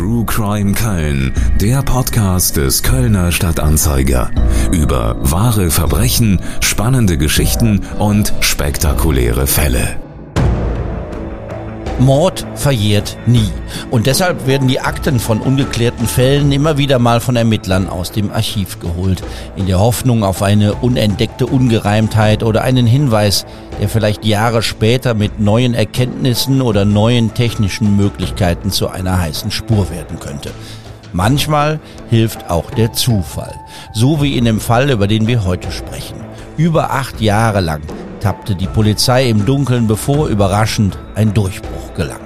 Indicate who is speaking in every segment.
Speaker 1: True Crime Köln, der Podcast des Kölner Stadtanzeiger. Über wahre Verbrechen, spannende Geschichten und spektakuläre Fälle.
Speaker 2: Mord verjährt nie. Und deshalb werden die Akten von ungeklärten Fällen immer wieder mal von Ermittlern aus dem Archiv geholt, in der Hoffnung auf eine unentdeckte Ungereimtheit oder einen Hinweis, der vielleicht Jahre später mit neuen Erkenntnissen oder neuen technischen Möglichkeiten zu einer heißen Spur werden könnte. Manchmal hilft auch der Zufall, so wie in dem Fall, über den wir heute sprechen. Über acht Jahre lang tappte die Polizei im Dunkeln, bevor überraschend ein Durchbruch gelang.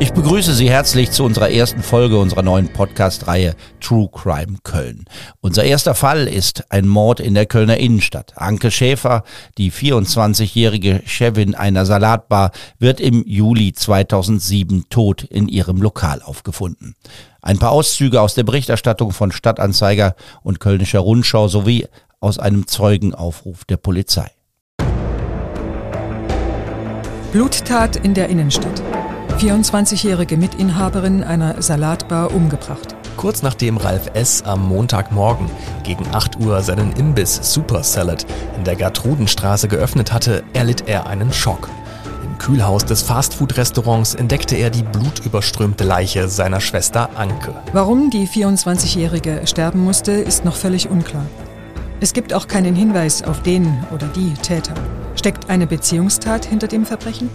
Speaker 2: Ich begrüße Sie herzlich zu unserer ersten Folge unserer neuen Podcast-Reihe True Crime Köln. Unser erster Fall ist ein Mord in der Kölner Innenstadt. Anke Schäfer, die 24-jährige Chefin einer Salatbar, wird im Juli 2007 tot in ihrem Lokal aufgefunden. Ein paar Auszüge aus der Berichterstattung von Stadtanzeiger und Kölnischer Rundschau sowie aus einem Zeugenaufruf der Polizei.
Speaker 3: Bluttat in der Innenstadt. 24-jährige Mitinhaberin einer Salatbar umgebracht.
Speaker 4: Kurz nachdem Ralf S. am Montagmorgen gegen 8 Uhr seinen Imbiss Super Salad in der Gertrudenstraße geöffnet hatte, erlitt er einen Schock. Im Kühlhaus des Fastfood-Restaurants entdeckte er die blutüberströmte Leiche seiner Schwester Anke.
Speaker 3: Warum die 24-jährige sterben musste, ist noch völlig unklar. Es gibt auch keinen Hinweis auf den oder die Täter. Steckt eine Beziehungstat hinter dem Verbrechen?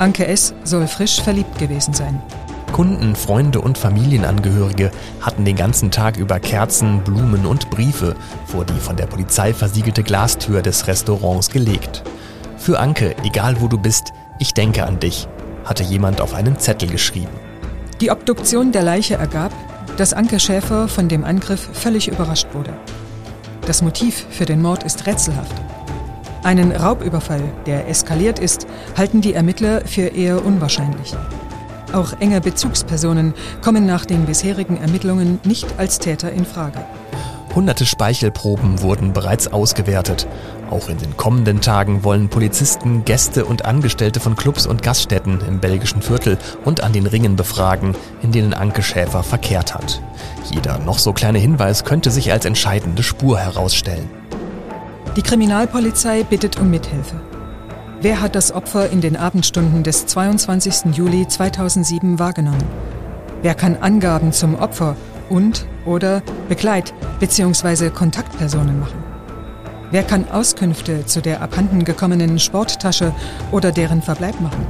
Speaker 3: Anke S. soll frisch verliebt gewesen sein.
Speaker 4: Kunden, Freunde und Familienangehörige hatten den ganzen Tag über Kerzen, Blumen und Briefe vor die von der Polizei versiegelte Glastür des Restaurants gelegt. Für Anke, egal wo du bist, ich denke an dich, hatte jemand auf einen Zettel geschrieben.
Speaker 3: Die Obduktion der Leiche ergab, dass Anke Schäfer von dem Angriff völlig überrascht wurde. Das Motiv für den Mord ist rätselhaft. Einen Raubüberfall, der eskaliert ist, halten die Ermittler für eher unwahrscheinlich. Auch enge Bezugspersonen kommen nach den bisherigen Ermittlungen nicht als Täter in Frage.
Speaker 4: Hunderte Speichelproben wurden bereits ausgewertet. Auch in den kommenden Tagen wollen Polizisten Gäste und Angestellte von Clubs und Gaststätten im belgischen Viertel und an den Ringen befragen, in denen Anke Schäfer verkehrt hat. Jeder noch so kleine Hinweis könnte sich als entscheidende Spur herausstellen.
Speaker 3: Die Kriminalpolizei bittet um Mithilfe. Wer hat das Opfer in den Abendstunden des 22. Juli 2007 wahrgenommen? Wer kann Angaben zum Opfer und oder Begleit- bzw. Kontaktpersonen machen? Wer kann Auskünfte zu der abhanden gekommenen Sporttasche oder deren Verbleib machen?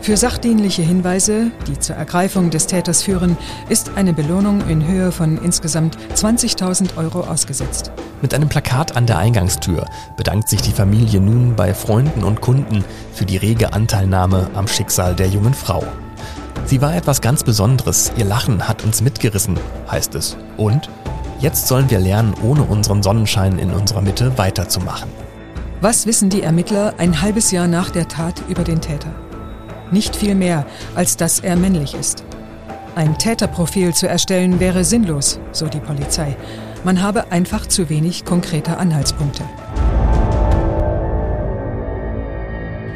Speaker 3: Für sachdienliche Hinweise, die zur Ergreifung des Täters führen, ist eine Belohnung in Höhe von insgesamt 20.000 Euro ausgesetzt.
Speaker 4: Mit einem Plakat an der Eingangstür bedankt sich die Familie nun bei Freunden und Kunden für die rege Anteilnahme am Schicksal der jungen Frau. Sie war etwas ganz Besonderes, ihr Lachen hat uns mitgerissen, heißt es. Und jetzt sollen wir lernen, ohne unseren Sonnenschein in unserer Mitte weiterzumachen.
Speaker 3: Was wissen die Ermittler ein halbes Jahr nach der Tat über den Täter? Nicht viel mehr, als dass er männlich ist. Ein Täterprofil zu erstellen wäre sinnlos, so die Polizei. Man habe einfach zu wenig konkrete Anhaltspunkte.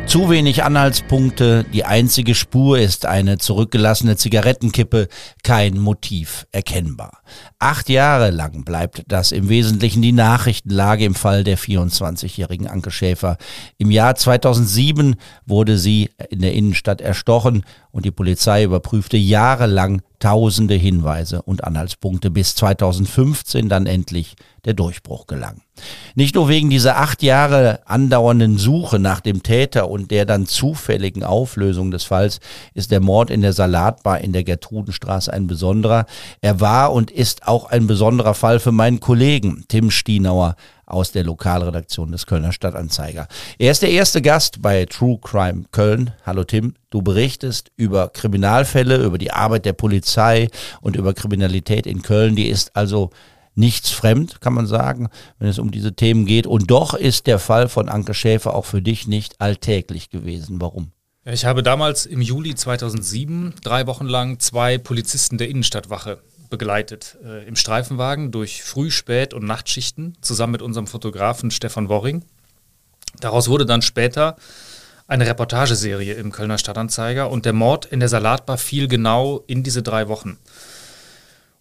Speaker 2: Zu wenig Anhaltspunkte, die einzige Spur ist eine zurückgelassene Zigarettenkippe, kein Motiv erkennbar. Acht Jahre lang bleibt das im Wesentlichen die Nachrichtenlage im Fall der 24-jährigen Anke Schäfer. Im Jahr 2007 wurde sie in der Innenstadt erstochen und die Polizei überprüfte jahrelang tausende Hinweise und Anhaltspunkte, bis 2015 dann endlich der Durchbruch gelang. Nicht nur wegen dieser acht Jahre andauernden Suche nach dem Täter und der dann zufälligen Auflösung des Falls ist der Mord in der Salatbar in der Gertrudenstraße ein besonderer. Er war und ist auch ein besonderer Fall für meinen Kollegen Tim Stienauer aus der Lokalredaktion des Kölner Stadtanzeiger. Er ist der erste Gast bei True Crime Köln. Hallo Tim, du berichtest über Kriminalfälle, über die Arbeit der Polizei und über Kriminalität in Köln. Die ist also nichts fremd, kann man sagen, wenn es um diese Themen geht. Und doch ist der Fall von Anke Schäfer auch für dich nicht alltäglich gewesen. Warum?
Speaker 5: Ich habe damals im Juli 2007 drei Wochen lang zwei Polizisten der Innenstadtwache begleitet äh, im Streifenwagen durch Früh-, Spät- und Nachtschichten zusammen mit unserem Fotografen Stefan Worring. Daraus wurde dann später eine Reportageserie im Kölner Stadtanzeiger und der Mord in der Salatbar fiel genau in diese drei Wochen.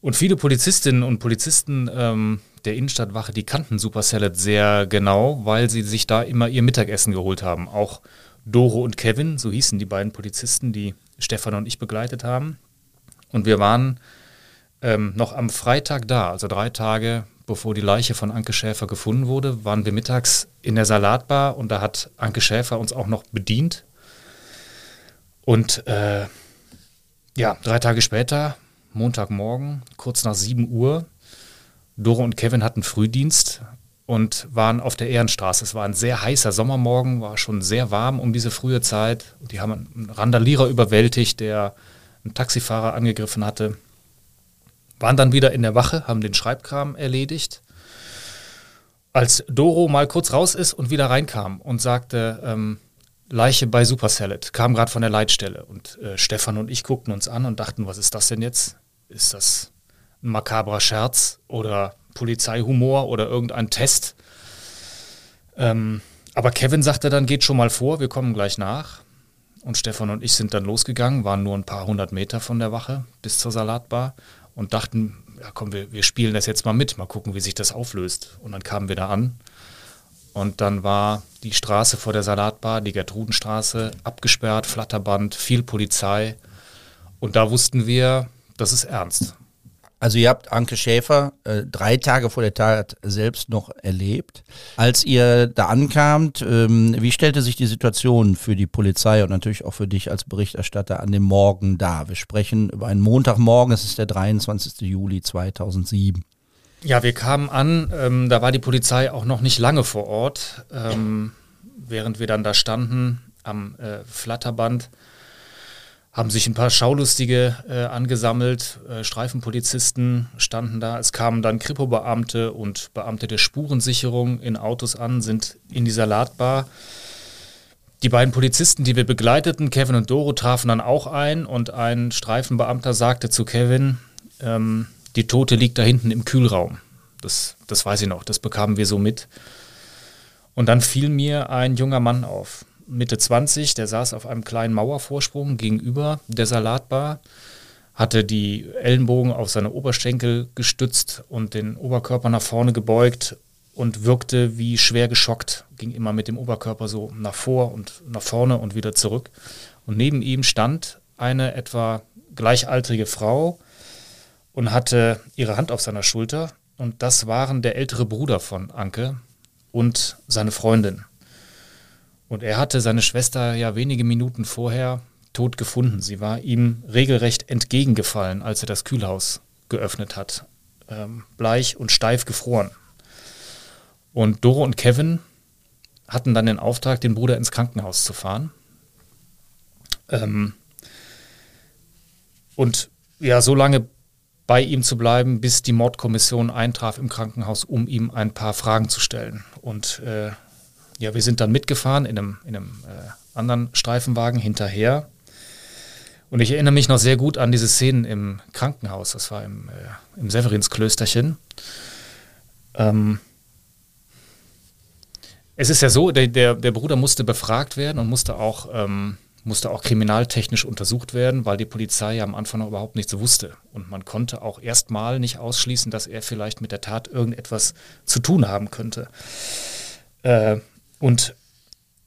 Speaker 5: Und viele Polizistinnen und Polizisten ähm, der Innenstadtwache, die kannten Super Salad sehr genau, weil sie sich da immer ihr Mittagessen geholt haben. Auch Doro und Kevin, so hießen die beiden Polizisten, die Stefan und ich begleitet haben. Und wir waren ähm, noch am Freitag da, also drei Tage bevor die Leiche von Anke Schäfer gefunden wurde, waren wir mittags in der Salatbar und da hat Anke Schäfer uns auch noch bedient. Und äh, ja, drei Tage später Montagmorgen, kurz nach 7 Uhr. Doro und Kevin hatten Frühdienst und waren auf der Ehrenstraße. Es war ein sehr heißer Sommermorgen, war schon sehr warm um diese frühe Zeit. Die haben einen Randalierer überwältigt, der einen Taxifahrer angegriffen hatte. Waren dann wieder in der Wache, haben den Schreibkram erledigt. Als Doro mal kurz raus ist und wieder reinkam und sagte, ähm, Leiche bei Super Salad, kam gerade von der Leitstelle. Und äh, Stefan und ich guckten uns an und dachten, was ist das denn jetzt? Ist das ein makabrer Scherz oder Polizeihumor oder irgendein Test? Ähm, aber Kevin sagte dann, geht schon mal vor, wir kommen gleich nach. Und Stefan und ich sind dann losgegangen, waren nur ein paar hundert Meter von der Wache bis zur Salatbar und dachten, ja komm, wir, wir spielen das jetzt mal mit, mal gucken, wie sich das auflöst. Und dann kamen wir da an und dann war die Straße vor der Salatbar, die Gertrudenstraße, abgesperrt, Flatterband, viel Polizei. Und da wussten wir, das ist ernst.
Speaker 2: Also ihr habt Anke Schäfer äh, drei Tage vor der Tat selbst noch erlebt. Als ihr da ankamt, ähm, wie stellte sich die Situation für die Polizei und natürlich auch für dich als Berichterstatter an dem Morgen dar? Wir sprechen über einen Montagmorgen, es ist der 23. Juli 2007.
Speaker 5: Ja, wir kamen an, ähm, da war die Polizei auch noch nicht lange vor Ort, ähm, während wir dann da standen am äh, Flatterband haben sich ein paar Schaulustige äh, angesammelt, äh, Streifenpolizisten standen da. Es kamen dann Kripo-Beamte und Beamte der Spurensicherung in Autos an, sind in die Salatbar. Die beiden Polizisten, die wir begleiteten, Kevin und Doro, trafen dann auch ein und ein Streifenbeamter sagte zu Kevin, ähm, die Tote liegt da hinten im Kühlraum. Das, das weiß ich noch, das bekamen wir so mit. Und dann fiel mir ein junger Mann auf Mitte 20, der saß auf einem kleinen Mauervorsprung gegenüber der Salatbar, hatte die Ellenbogen auf seine Oberschenkel gestützt und den Oberkörper nach vorne gebeugt und wirkte wie schwer geschockt, ging immer mit dem Oberkörper so nach vor und nach vorne und wieder zurück. Und neben ihm stand eine etwa gleichaltrige Frau und hatte ihre Hand auf seiner Schulter. Und das waren der ältere Bruder von Anke und seine Freundin. Und er hatte seine Schwester ja wenige Minuten vorher tot gefunden. Sie war ihm regelrecht entgegengefallen, als er das Kühlhaus geöffnet hat. Ähm, bleich und steif gefroren. Und Doro und Kevin hatten dann den Auftrag, den Bruder ins Krankenhaus zu fahren. Ähm, und ja, so lange bei ihm zu bleiben, bis die Mordkommission eintraf im Krankenhaus, um ihm ein paar Fragen zu stellen. Und äh, ja, wir sind dann mitgefahren in einem, in einem äh, anderen Streifenwagen hinterher. Und ich erinnere mich noch sehr gut an diese Szenen im Krankenhaus. Das war im, äh, im Severinsklösterchen. Ähm, es ist ja so, der, der, der, Bruder musste befragt werden und musste auch, ähm, musste auch kriminaltechnisch untersucht werden, weil die Polizei ja am Anfang noch überhaupt nichts wusste. Und man konnte auch erstmal nicht ausschließen, dass er vielleicht mit der Tat irgendetwas zu tun haben könnte. Äh, und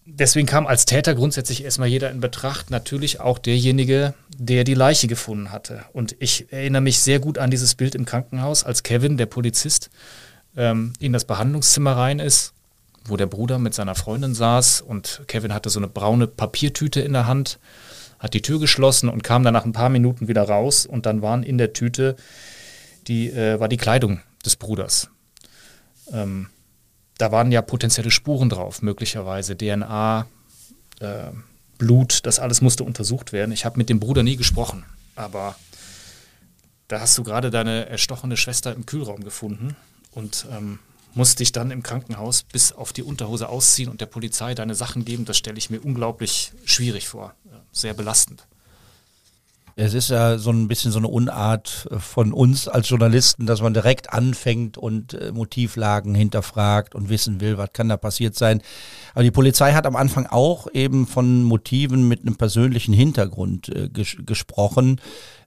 Speaker 5: deswegen kam als Täter grundsätzlich erstmal jeder in Betracht, natürlich auch derjenige, der die Leiche gefunden hatte. Und ich erinnere mich sehr gut an dieses Bild im Krankenhaus, als Kevin, der Polizist, ähm, in das Behandlungszimmer rein ist, wo der Bruder mit seiner Freundin saß und Kevin hatte so eine braune Papiertüte in der Hand, hat die Tür geschlossen und kam dann nach ein paar Minuten wieder raus und dann waren in der Tüte die, äh, war die Kleidung des Bruders. Ähm, da waren ja potenzielle Spuren drauf, möglicherweise DNA, äh, Blut, das alles musste untersucht werden. Ich habe mit dem Bruder nie gesprochen, aber da hast du gerade deine erstochene Schwester im Kühlraum gefunden und ähm, musst dich dann im Krankenhaus bis auf die Unterhose ausziehen und der Polizei deine Sachen geben. Das stelle ich mir unglaublich schwierig vor, sehr belastend.
Speaker 2: Es ist ja so ein bisschen so eine Unart von uns als Journalisten, dass man direkt anfängt und äh, Motivlagen hinterfragt und wissen will, was kann da passiert sein. Aber die Polizei hat am Anfang auch eben von Motiven mit einem persönlichen Hintergrund äh, ges gesprochen.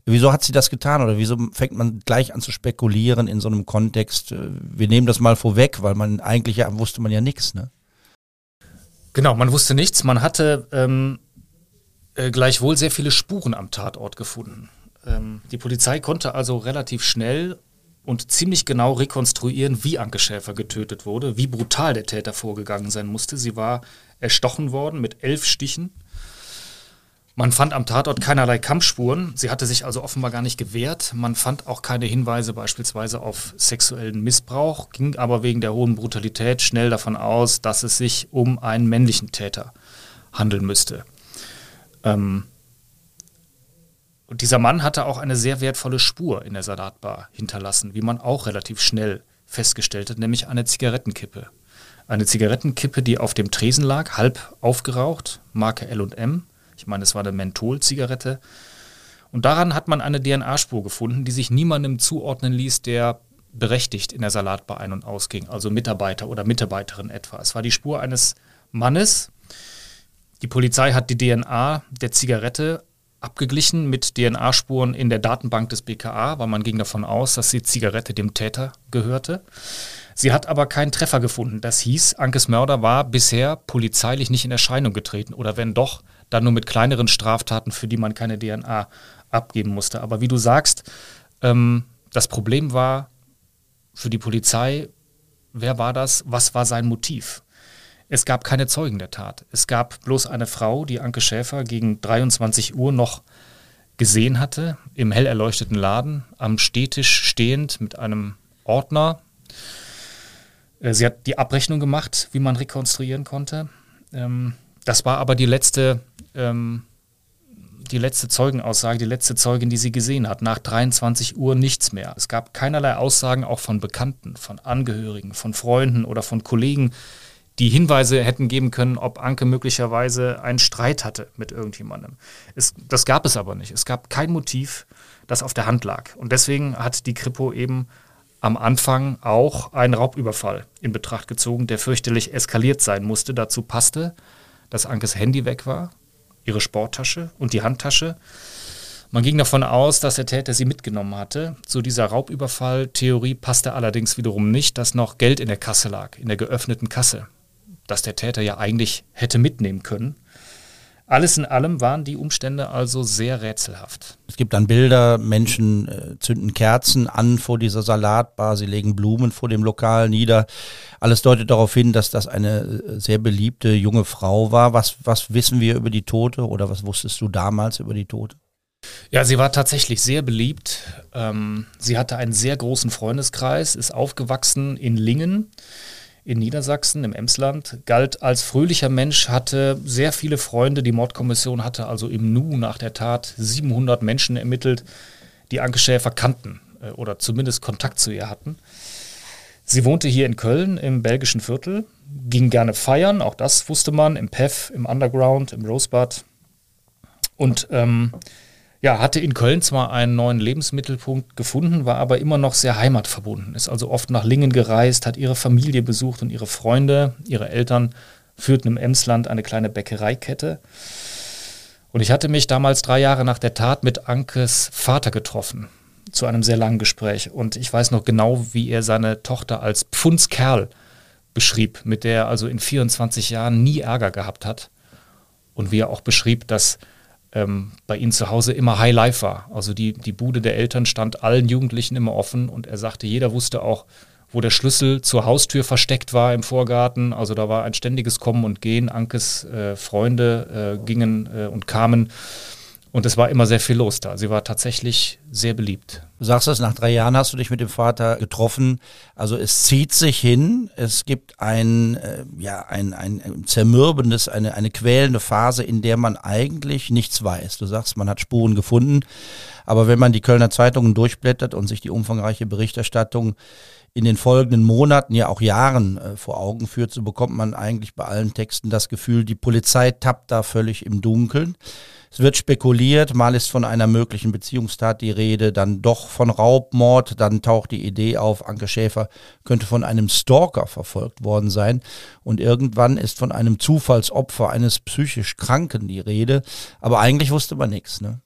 Speaker 2: Wieso hat sie das getan oder wieso fängt man gleich an zu spekulieren in so einem Kontext? Äh, wir nehmen das mal vorweg, weil man eigentlich ja wusste man ja nichts, ne?
Speaker 5: Genau, man wusste nichts. Man hatte ähm, äh, gleichwohl sehr viele Spuren am Tatort gefunden. Ähm, die Polizei konnte also relativ schnell und ziemlich genau rekonstruieren, wie Anke Schäfer getötet wurde, wie brutal der Täter vorgegangen sein musste. Sie war erstochen worden mit elf Stichen. Man fand am Tatort keinerlei Kampfspuren. Sie hatte sich also offenbar gar nicht gewehrt. Man fand auch keine Hinweise beispielsweise auf sexuellen Missbrauch, ging aber wegen der hohen Brutalität schnell davon aus, dass es sich um einen männlichen Täter handeln müsste. Ähm, und dieser Mann hatte auch eine sehr wertvolle Spur in der Salatbar hinterlassen, wie man auch relativ schnell festgestellt hat, nämlich eine Zigarettenkippe. Eine Zigarettenkippe, die auf dem Tresen lag, halb aufgeraucht, Marke L&M. Ich meine, es war eine Menthol-Zigarette. Und daran hat man eine DNA-Spur gefunden, die sich niemandem zuordnen ließ, der berechtigt in der Salatbar ein- und ausging, also Mitarbeiter oder Mitarbeiterin etwa. Es war die Spur eines Mannes, die Polizei hat die DNA der Zigarette abgeglichen mit DNA-Spuren in der Datenbank des BKA, weil man ging davon aus, dass die Zigarette dem Täter gehörte. Sie hat aber keinen Treffer gefunden. Das hieß, Ankes Mörder war bisher polizeilich nicht in Erscheinung getreten oder wenn doch, dann nur mit kleineren Straftaten, für die man keine DNA abgeben musste. Aber wie du sagst, ähm, das Problem war für die Polizei, wer war das, was war sein Motiv? Es gab keine Zeugen der Tat. Es gab bloß eine Frau, die Anke Schäfer gegen 23 Uhr noch gesehen hatte, im hell erleuchteten Laden, am Stehtisch stehend mit einem Ordner. Äh, sie hat die Abrechnung gemacht, wie man rekonstruieren konnte. Ähm, das war aber die letzte, ähm, die letzte Zeugenaussage, die letzte Zeugin, die sie gesehen hat. Nach 23 Uhr nichts mehr. Es gab keinerlei Aussagen auch von Bekannten, von Angehörigen, von Freunden oder von Kollegen, die Hinweise hätten geben können, ob Anke möglicherweise einen Streit hatte mit irgendjemandem. Es, das gab es aber nicht. Es gab kein Motiv, das auf der Hand lag. Und deswegen hat die Kripo eben am Anfang auch einen Raubüberfall in Betracht gezogen, der fürchterlich eskaliert sein musste. Dazu passte, dass Ankes Handy weg war, ihre Sporttasche und die Handtasche. Man ging davon aus, dass der Täter sie mitgenommen hatte. Zu dieser Raubüberfall-Theorie passte allerdings wiederum nicht, dass noch Geld in der Kasse lag, in der geöffneten Kasse das der Täter ja eigentlich hätte mitnehmen können. Alles in allem waren die Umstände also sehr rätselhaft.
Speaker 2: Es gibt dann Bilder, Menschen äh, zünden Kerzen an vor dieser Salatbar, sie legen Blumen vor dem Lokal nieder. Alles deutet darauf hin, dass das eine äh, sehr beliebte junge Frau war. Was, was wissen wir über die Tote oder was wusstest du damals über die Tote?
Speaker 5: Ja, sie war tatsächlich sehr beliebt. Ähm, sie hatte einen sehr großen Freundeskreis, ist aufgewachsen in Lingen in Niedersachsen, im Emsland, galt als fröhlicher Mensch, hatte sehr viele Freunde. Die Mordkommission hatte also im Nu nach der Tat 700 Menschen ermittelt, die Anke Schäfer kannten äh, oder zumindest Kontakt zu ihr hatten. Sie wohnte hier in Köln im belgischen Viertel, ging gerne feiern, auch das wusste man, im PEF, im Underground, im Rosebud. Und ähm, ja, hatte in Köln zwar einen neuen Lebensmittelpunkt gefunden, war aber immer noch sehr heimatverbunden, ist also oft nach Lingen gereist, hat ihre Familie besucht und ihre Freunde, ihre Eltern führten im Emsland eine kleine Bäckereikette. Und ich hatte mich damals drei Jahre nach der Tat mit Ankes Vater getroffen, zu einem sehr langen Gespräch. Und ich weiß noch genau, wie er seine Tochter als Pfundskerl beschrieb, mit der er also in 24 Jahren nie Ärger gehabt hat. Und wie er auch beschrieb, dass ähm, bei ihnen zu Hause immer High Life war. Also die, die Bude der Eltern stand allen Jugendlichen immer offen und er sagte, jeder wusste auch, wo der Schlüssel zur Haustür versteckt war im Vorgarten. Also da war ein ständiges Kommen und Gehen. Ankes äh, Freunde äh, gingen äh, und kamen und es war immer sehr viel los da. Sie war tatsächlich sehr beliebt.
Speaker 2: Du sagst es, nach drei Jahren hast du dich mit dem Vater getroffen. Also es zieht sich hin. Es gibt ein, äh, ja, ein, ein zermürbendes, eine, eine quälende Phase, in der man eigentlich nichts weiß. Du sagst, man hat Spuren gefunden. Aber wenn man die Kölner Zeitungen durchblättert und sich die umfangreiche Berichterstattung in den folgenden Monaten, ja auch Jahren äh, vor Augen führt, so bekommt man eigentlich bei allen Texten das Gefühl, die Polizei tappt da völlig im Dunkeln. Es wird spekuliert, mal ist von einer möglichen Beziehungstat die Rede, dann doch von Raubmord, dann taucht die Idee auf, Anke Schäfer könnte von einem Stalker verfolgt worden sein und irgendwann ist von einem Zufallsopfer eines psychisch Kranken die Rede, aber eigentlich wusste man nichts. Ne?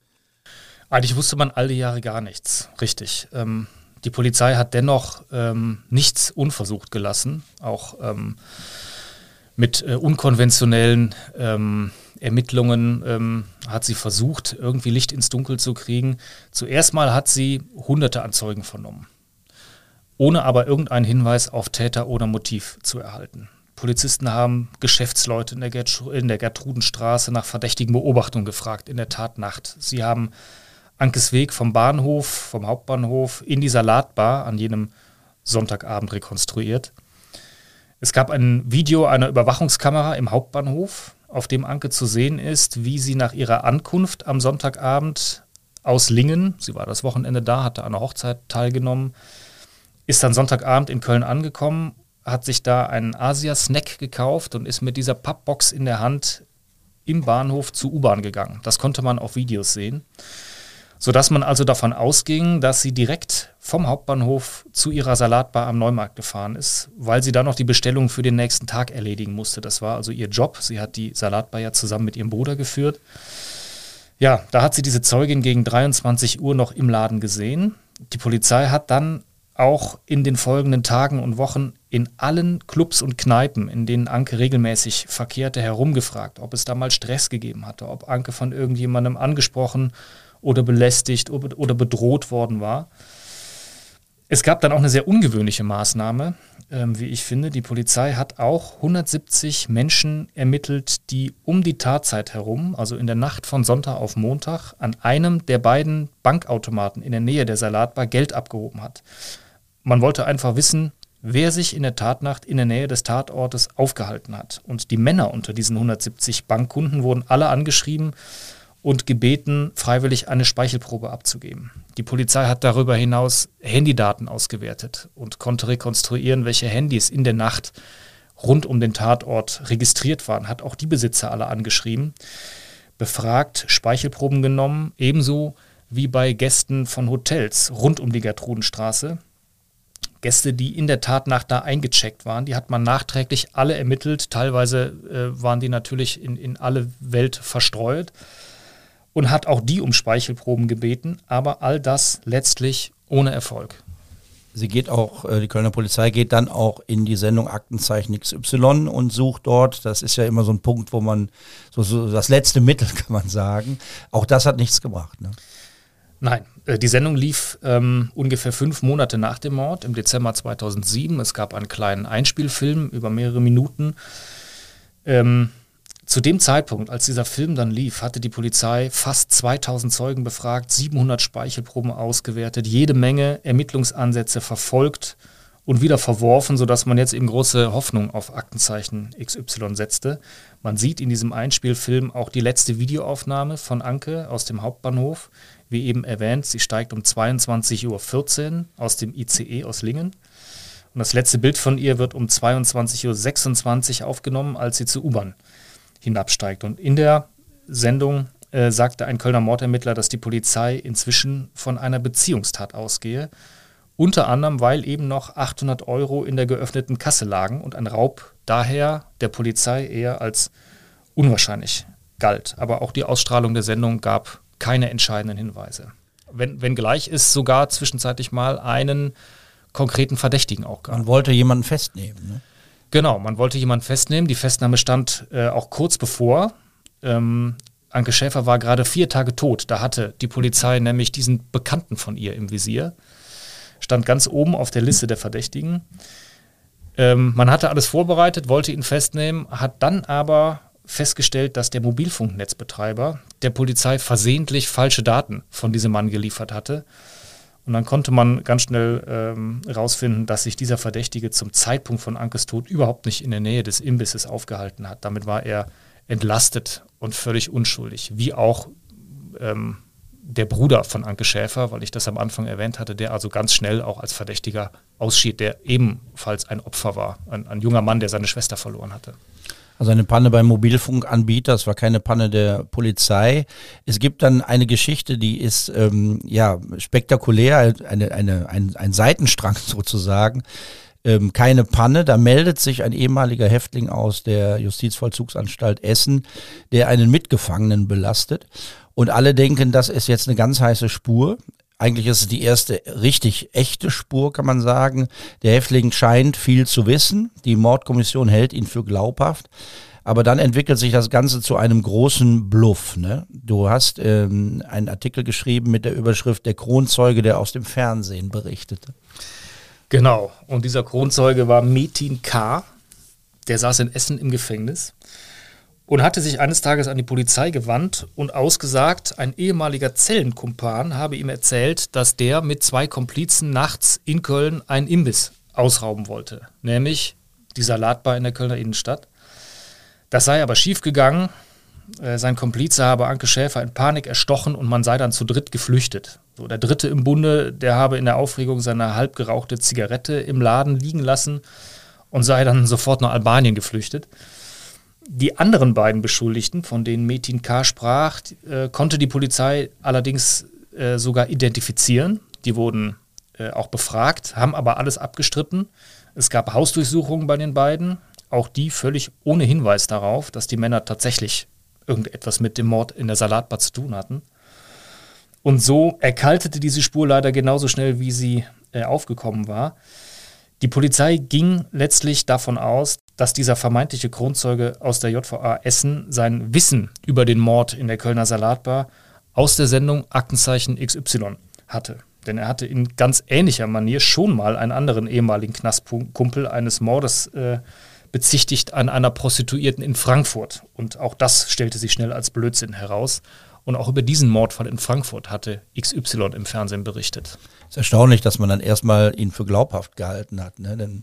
Speaker 5: Eigentlich wusste man all die Jahre gar nichts, richtig. Ähm, die Polizei hat dennoch ähm, nichts unversucht gelassen, auch ähm, mit äh, unkonventionellen ähm, Ermittlungen ähm, hat sie versucht, irgendwie Licht ins Dunkel zu kriegen. Zuerst mal hat sie hunderte an Zeugen vernommen, ohne aber irgendeinen Hinweis auf Täter oder Motiv zu erhalten. Polizisten haben Geschäftsleute in der, in der Gertrudenstraße nach verdächtigen Beobachtungen gefragt in der Tatnacht. Sie haben Ankes Weg vom Bahnhof, vom Hauptbahnhof in die Salatbar an jenem Sonntagabend rekonstruiert. Es gab ein Video einer Überwachungskamera im Hauptbahnhof, auf dem Anke zu sehen ist, wie sie nach ihrer Ankunft am Sonntagabend aus Lingen, sie war das Wochenende da, hatte an einer Hochzeit teilgenommen, ist dann Sonntagabend in Köln angekommen, hat sich da einen Asia-Snack gekauft und ist mit dieser Pappbox in der Hand im Bahnhof zur U-Bahn gegangen. Das konnte man auf Videos sehen sodass man also davon ausging, dass sie direkt vom Hauptbahnhof zu ihrer Salatbar am Neumarkt gefahren ist, weil sie dann noch die Bestellung für den nächsten Tag erledigen musste. Das war also ihr Job. Sie hat die Salatbar ja zusammen mit ihrem Bruder geführt. Ja, da hat sie diese Zeugin gegen 23 Uhr noch im Laden gesehen. Die Polizei hat dann auch in den folgenden Tagen und Wochen in allen Clubs und Kneipen, in denen Anke regelmäßig verkehrte, herumgefragt, ob es da mal Stress gegeben hatte, ob Anke von irgendjemandem angesprochen oder belästigt oder bedroht worden war. Es gab dann auch eine sehr ungewöhnliche Maßnahme, ähm, wie ich finde. Die Polizei hat auch 170 Menschen ermittelt, die um die Tatzeit herum, also in der Nacht von Sonntag auf Montag, an einem der beiden Bankautomaten in der Nähe der Salatbar Geld abgehoben hat. Man wollte einfach wissen, wer sich in der Tatnacht in der Nähe des Tatortes aufgehalten hat. Und die Männer unter diesen 170 Bankkunden wurden alle angeschrieben und gebeten, freiwillig eine Speichelprobe abzugeben. Die Polizei hat darüber hinaus Handydaten ausgewertet und konnte rekonstruieren, welche Handys in der Nacht rund um den Tatort registriert waren, hat auch die Besitzer alle angeschrieben, befragt, Speichelproben genommen, ebenso wie bei Gästen von Hotels rund um die Gertrudenstraße. Gäste, die in der Tatnacht da eingecheckt waren, die hat man nachträglich alle ermittelt. Teilweise äh, waren die natürlich in, in alle Welt verstreut und hat auch die um Speichelproben gebeten, aber all das letztlich ohne Erfolg.
Speaker 2: Sie geht auch, äh, die Kölner Polizei geht dann auch in die Sendung Aktenzeichen XY und sucht dort. Das ist ja immer so ein Punkt, wo man, so, so das letzte Mittel kann man sagen. Auch das hat nichts gebracht. Ne?
Speaker 5: Nein, äh, die Sendung lief ähm, ungefähr fünf Monate nach dem Mord, im Dezember 2007. Es gab einen kleinen Einspielfilm über mehrere Minuten. Ähm, zu dem Zeitpunkt, als dieser Film dann lief, hatte die Polizei fast 2000 Zeugen befragt, 700 Speichelproben ausgewertet, jede Menge Ermittlungsansätze verfolgt und wieder verworfen, sodass man jetzt eben große Hoffnung auf Aktenzeichen XY setzte. Man sieht in diesem Einspielfilm auch die letzte Videoaufnahme von Anke aus dem Hauptbahnhof. Wie eben erwähnt, sie steigt um 22.14 Uhr aus dem ICE aus Lingen. Und das letzte Bild von ihr wird um 22.26 Uhr aufgenommen, als sie zur U-Bahn hinabsteigt. Und in der Sendung äh, sagte ein Kölner Mordermittler, dass die Polizei inzwischen von einer Beziehungstat ausgehe. Unter anderem, weil eben noch 800 Euro in der geöffneten Kasse lagen und ein Raub daher der Polizei eher als unwahrscheinlich galt. Aber auch die Ausstrahlung der Sendung gab keine entscheidenden Hinweise. Wenn, wenngleich es sogar zwischenzeitlich mal einen konkreten Verdächtigen auch gab.
Speaker 2: Man wollte jemanden festnehmen. Ne?
Speaker 5: Genau, man wollte jemanden festnehmen. Die Festnahme stand äh, auch kurz bevor. Ähm, Anke Schäfer war gerade vier Tage tot. Da hatte die Polizei nämlich diesen Bekannten von ihr im Visier. Stand ganz oben auf der Liste der Verdächtigen. Ähm, man hatte alles vorbereitet, wollte ihn festnehmen, hat dann aber festgestellt, dass der Mobilfunknetzbetreiber der Polizei versehentlich falsche Daten von diesem Mann geliefert hatte Und dann konnte man ganz schnell ähm, dass sich dieser Verdächtige zum Zeitpunkt von Ankes Tod überhaupt nicht in der Nähe des Imbisses aufgehalten hat. Damit war er entlastet und völlig unschuldig. Wie auch ähm, der Bruder von Anke Schäfer, weil ich das am Anfang erwähnt hatte, der also ganz schnell auch als Verdächtiger ausschied, der ebenfalls ein Opfer war, ein, ein junger Mann, der seine Schwester verloren hatte.
Speaker 2: Also eine Panne beim Mobilfunkanbieter, es war keine Panne der Polizei. Es gibt dann eine Geschichte, die ist ähm, ja spektakulär, eine, eine, ein, ein Seitenstrang sozusagen. Ähm, keine Panne, da meldet sich ein ehemaliger Häftling aus der Justizvollzugsanstalt Essen, der einen Mitgefangenen belastet. Und alle denken, das ist jetzt eine ganz heiße Spur. Eigentlich ist es die erste richtig echte Spur, kann man sagen. Der Häftling scheint viel zu wissen. Die Mordkommission hält ihn für glaubhaft. Aber dann entwickelt sich das Ganze zu einem großen Bluff. Ne? Du hast ähm, einen Artikel geschrieben mit der Überschrift Der Kronzeuge, der aus dem Fernsehen berichtete.
Speaker 5: Genau. Und dieser Kronzeuge war Metin K. Der saß in Essen im Gefängnis und hatte sich eines Tages an die Polizei gewandt und ausgesagt, ein ehemaliger Zellenkumpan habe ihm erzählt, dass der mit zwei Komplizen nachts in Köln einen Imbiss ausrauben wollte, nämlich die Salatbar in der Kölner Innenstadt. Das sei aber schiefgegangen. Äh, sein Komplize habe Anke Schäfer in Panik erstochen und man sei dann zu dritt geflüchtet. So, der dritte im Bunde, der habe in der Aufregung seine halb gerauchte Zigarette im Laden liegen lassen und sei dann sofort nach Albanien geflüchtet. Die anderen beiden Beschuldigten, von denen Metin K. sprach, äh, konnte die Polizei allerdings äh, sogar identifizieren. Die wurden äh, auch befragt, haben aber alles abgestritten. Es gab Hausdurchsuchungen bei den beiden, auch die völlig ohne Hinweis darauf, dass die Männer tatsächlich irgendetwas mit dem Mord in der Salatbar zu tun hatten. Und so erkaltete diese Spur leider genauso schnell, wie sie äh, aufgekommen war. Die Polizei ging letztlich davon aus, dass dieser vermeintliche Kronzeuge aus der JVA Essen sein Wissen über den Mord in der Kölner Salatbar aus der Sendung Aktenzeichen XY hatte. Denn er hatte in ganz ähnlicher Manier schon mal einen anderen ehemaligen Knastkumpel eines Mordes äh, bezichtigt an einer Prostituierten in Frankfurt. Und auch das stellte sich schnell als Blödsinn heraus. Und auch über diesen Mordfall in Frankfurt hatte XY im Fernsehen berichtet.
Speaker 2: Es ist erstaunlich, dass man dann erstmal ihn für glaubhaft gehalten hat. Ne? Denn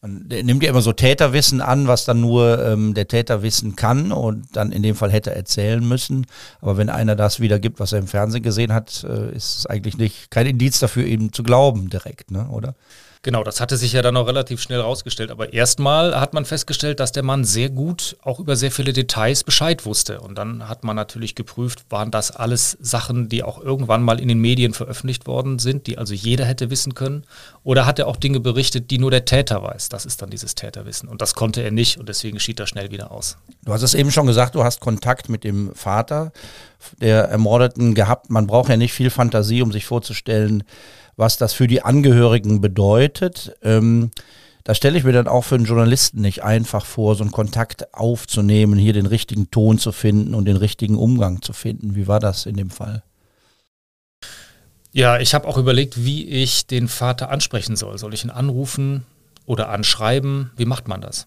Speaker 2: man nimmt ja immer so Täterwissen an, was dann nur ähm, der Täter wissen kann und dann in dem Fall hätte erzählen müssen. Aber wenn einer das wiedergibt, was er im Fernsehen gesehen hat, äh, ist es eigentlich nicht kein Indiz dafür, ihm zu glauben direkt, ne? oder?
Speaker 5: Genau, das hatte sich ja dann auch relativ schnell rausgestellt. Aber erstmal hat man festgestellt, dass der Mann sehr gut auch über sehr viele Details Bescheid wusste. Und dann hat man natürlich geprüft, waren das alles Sachen, die auch irgendwann mal in den Medien veröffentlicht worden sind, die also jeder hätte wissen können? Oder hat er auch Dinge berichtet, die nur der Täter weiß? Das ist dann dieses Täterwissen. Und das konnte er nicht und deswegen schied er schnell wieder aus.
Speaker 2: Du hast es eben schon gesagt, du hast Kontakt mit dem Vater der Ermordeten gehabt. Man braucht ja nicht viel Fantasie, um sich vorzustellen, was das für die Angehörigen bedeutet. Ähm, da stelle ich mir dann auch für einen Journalisten nicht einfach vor, so einen Kontakt aufzunehmen, hier den richtigen Ton zu finden und den richtigen Umgang zu finden. Wie war das in dem Fall?
Speaker 5: Ja, ich habe auch überlegt, wie ich den Vater ansprechen soll. Soll ich ihn anrufen oder anschreiben? Wie macht man das?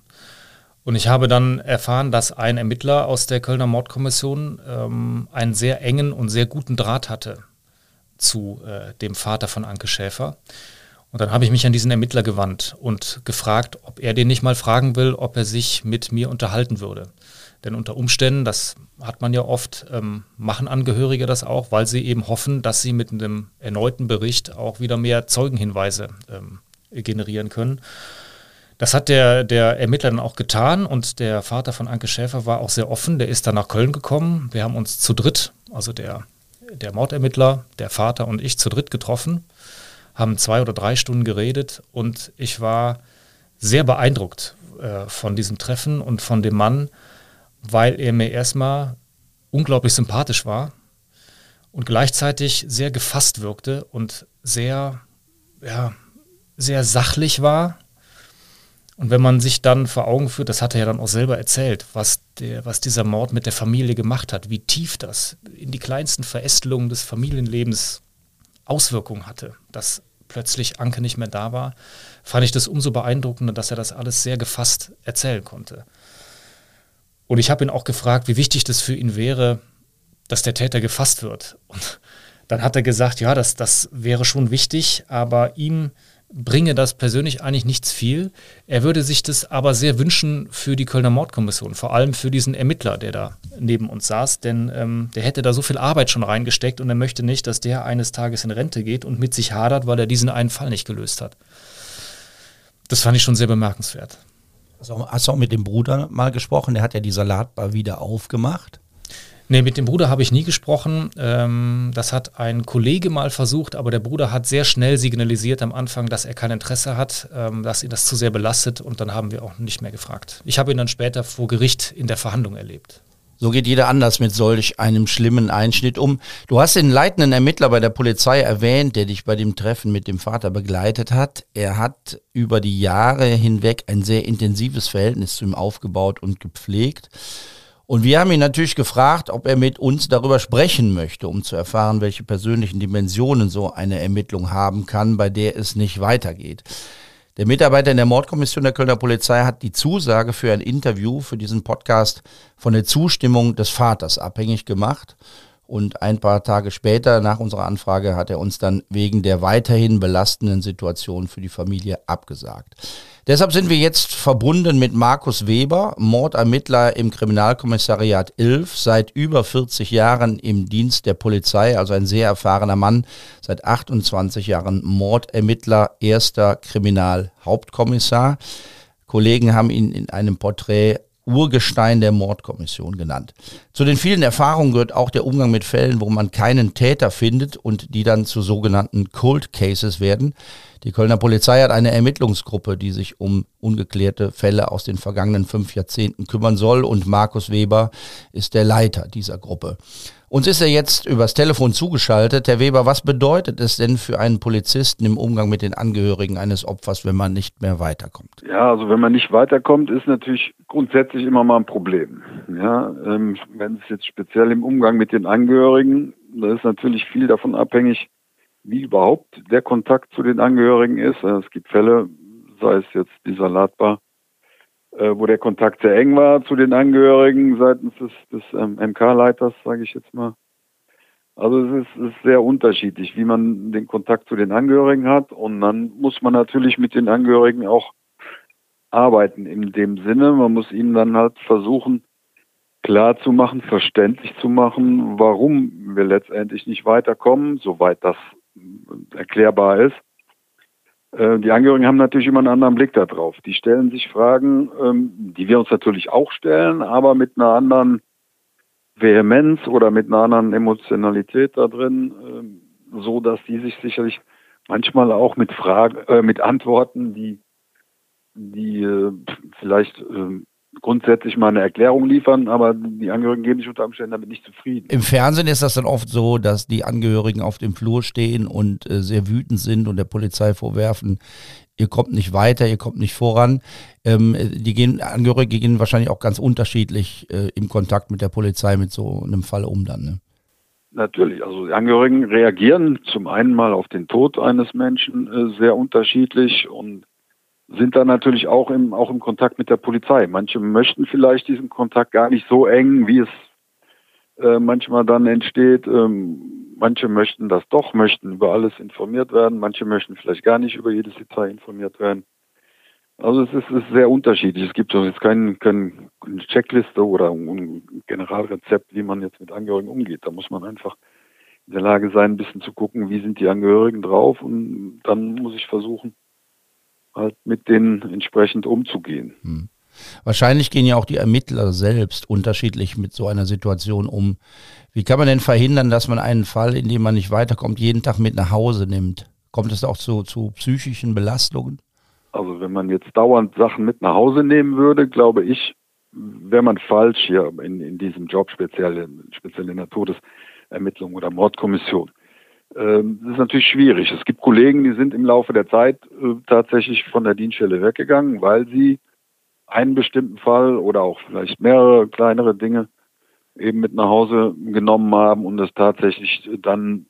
Speaker 5: Und ich habe dann erfahren, dass ein Ermittler aus der Kölner Mordkommission ähm, einen sehr engen und sehr guten Draht hatte zu äh, dem Vater von Anke Schäfer. Und dann habe ich mich an diesen Ermittler gewandt und gefragt, ob er den nicht mal fragen will, ob er sich mit mir unterhalten würde. Denn unter Umständen, das hat man ja oft, ähm, machen Angehörige das auch, weil sie eben hoffen, dass sie mit einem erneuten Bericht auch wieder mehr Zeugenhinweise ähm, generieren können. Das hat der, der Ermittler dann auch getan und der Vater von Anke Schäfer war auch sehr offen. Der ist dann nach Köln gekommen. Wir haben uns zu dritt, also der der Mordermittler, der Vater und ich zu dritt getroffen, haben zwei oder drei Stunden geredet und ich war sehr beeindruckt äh, von diesem Treffen und von dem Mann, weil er mir erstmal unglaublich sympathisch war und gleichzeitig sehr gefasst wirkte und sehr, ja, sehr sachlich war und wenn man sich dann vor Augen führt, das hat er ja dann auch selber erzählt, was, der, was dieser Mord mit der Familie gemacht hat, wie tief das in die kleinsten Verästelungen des Familienlebens Auswirkungen hatte, dass plötzlich Anke nicht mehr da war, fand ich das umso beeindruckender, dass er das alles sehr gefasst erzählen konnte. Und ich habe ihn auch gefragt, wie wichtig das für ihn wäre, dass der Täter gefasst wird. Und Dann hat er gesagt, ja, das, das wäre schon wichtig, aber ihm bringe das persönlich eigentlich nichts viel. Er würde sich das aber sehr wünschen für die Kölner Mordkommission, vor allem für diesen Ermittler, der da neben uns saß, denn ähm, der hätte da so viel Arbeit schon reingesteckt und er möchte nicht, dass der eines Tages in Rente geht und mit sich hadert, weil er diesen einen Fall nicht gelöst hat. Das fand ich schon sehr bemerkenswert.
Speaker 2: Also hast du auch mit dem Bruder mal gesprochen? Der hat ja die Salatbar wieder aufgemacht.
Speaker 5: Nee, mit dem Bruder habe ich nie gesprochen. Ähm, das hat ein Kollege mal versucht, aber der Bruder hat sehr schnell signalisiert am Anfang, dass er kein Interesse hat, ähm, dass ihn das zu sehr belastet und dann haben wir auch nicht mehr gefragt. Ich habe ihn dann später vor Gericht in der Verhandlung erlebt.
Speaker 2: So geht jeder anders mit solch einem schlimmen Einschnitt um. Du hast den leitenden Ermittler bei der Polizei erwähnt, der dich bei dem Treffen mit dem Vater begleitet hat. Er hat über die Jahre hinweg ein sehr intensives Verhältnis zu ihm aufgebaut und gepflegt. Und wir haben ihn natürlich gefragt, ob er mit uns darüber sprechen möchte, um zu erfahren, welche persönlichen Dimensionen so eine Ermittlung haben kann, bei der es nicht weitergeht. Der Mitarbeiter in der Mordkommission der Kölner Polizei hat die Zusage für ein Interview für diesen Podcast von der Zustimmung des Vaters abhängig gemacht. Und ein paar Tage später, nach unserer Anfrage, hat er uns dann wegen der weiterhin belastenden Situation für die Familie abgesagt. Deshalb sind wir jetzt verbunden mit Markus Weber, Mordermittler im Kriminalkommissariat 11, seit über 40 Jahren im Dienst der Polizei, also ein sehr erfahrener Mann, seit 28 Jahren Mordermittler, erster Kriminalhauptkommissar. Kollegen haben ihn in einem Porträt Urgestein der Mordkommission genannt. Zu den vielen Erfahrungen gehört auch der Umgang mit Fällen, wo man keinen Täter findet und die dann zu sogenannten Cold Cases werden. Die Kölner Polizei hat eine Ermittlungsgruppe, die sich um ungeklärte Fälle aus den vergangenen fünf Jahrzehnten kümmern soll und Markus Weber ist der Leiter dieser Gruppe. Uns ist er jetzt übers Telefon zugeschaltet. Herr Weber, was bedeutet es denn für einen Polizisten im Umgang mit den Angehörigen eines Opfers, wenn man nicht mehr weiterkommt?
Speaker 6: Ja, also wenn man nicht weiterkommt, ist natürlich grundsätzlich immer mal ein Problem. Ja, ähm, wenn es jetzt speziell im Umgang mit den Angehörigen, da ist natürlich viel davon abhängig, wie überhaupt der Kontakt zu den Angehörigen ist. Es gibt Fälle, sei es jetzt die Salatbar, wo der Kontakt sehr eng war zu den Angehörigen seitens des, des ähm, MK-Leiters, sage ich jetzt mal. Also es ist, ist, sehr unterschiedlich, wie man den Kontakt zu den Angehörigen hat. Und dann muss man natürlich mit den Angehörigen auch arbeiten in dem Sinne. Man muss ihnen dann halt versuchen, klar zu machen, verständlich zu machen, warum wir letztendlich nicht weiterkommen, soweit das erklärbar ist. Äh, die Angehörigen haben natürlich immer einen anderen Blick darauf. Die stellen sich Fragen, ähm, die wir uns natürlich auch stellen, aber mit einer anderen Vehemenz oder mit einer anderen Emotionalität da drin, ähm, so dass die sich sicherlich manchmal auch mit Fragen, äh, mit Antworten, die, die äh, vielleicht ähm, grundsätzlich mal eine Erklärung liefern, aber die Angehörigen geben sich unter Umständen damit nicht zufrieden.
Speaker 2: Im Fernsehen ist das dann oft so, dass die Angehörigen auf dem Flur stehen und äh, sehr wütend sind und der Polizei vorwerfen, ihr kommt nicht weiter, ihr kommt nicht voran. Ähm, die gehen, Angehörige gehen wahrscheinlich auch ganz unterschiedlich äh, im Kontakt mit der Polizei mit so einem Fall um dann. Ne?
Speaker 6: Natürlich, also die Angehörigen reagieren zum einen mal auf den Tod eines Menschen äh, sehr unterschiedlich und sind dann natürlich auch im, auch im Kontakt mit der Polizei. Manche möchten vielleicht diesen Kontakt gar nicht so eng, wie es äh, manchmal dann entsteht. Ähm, manche möchten das doch, möchten über alles informiert werden. Manche möchten vielleicht gar nicht über jedes Detail informiert werden. Also es ist, es ist sehr unterschiedlich. Es gibt jetzt keine, keine Checkliste oder ein Generalrezept, wie man jetzt mit Angehörigen umgeht. Da muss man einfach in der Lage sein, ein bisschen zu gucken, wie sind die Angehörigen drauf und dann muss ich versuchen, halt mit denen entsprechend umzugehen. Hm.
Speaker 2: Wahrscheinlich gehen ja auch die Ermittler selbst unterschiedlich mit so einer Situation um. Wie kann man denn verhindern, dass man einen Fall, in dem man nicht weiterkommt, jeden Tag mit nach Hause nimmt? Kommt es auch zu, zu psychischen Belastungen?
Speaker 6: Also wenn man jetzt dauernd Sachen mit nach Hause nehmen würde, glaube ich, wäre man falsch hier in, in diesem Job, speziell, speziell in der Todesermittlung oder Mordkommission. Ähm, das ist natürlich schwierig. Es gibt Kollegen, die sind im Laufe der Zeit äh, tatsächlich von der Dienststelle weggegangen, weil sie einen bestimmten Fall oder auch vielleicht mehrere kleinere Dinge eben mit nach Hause genommen haben und es tatsächlich dann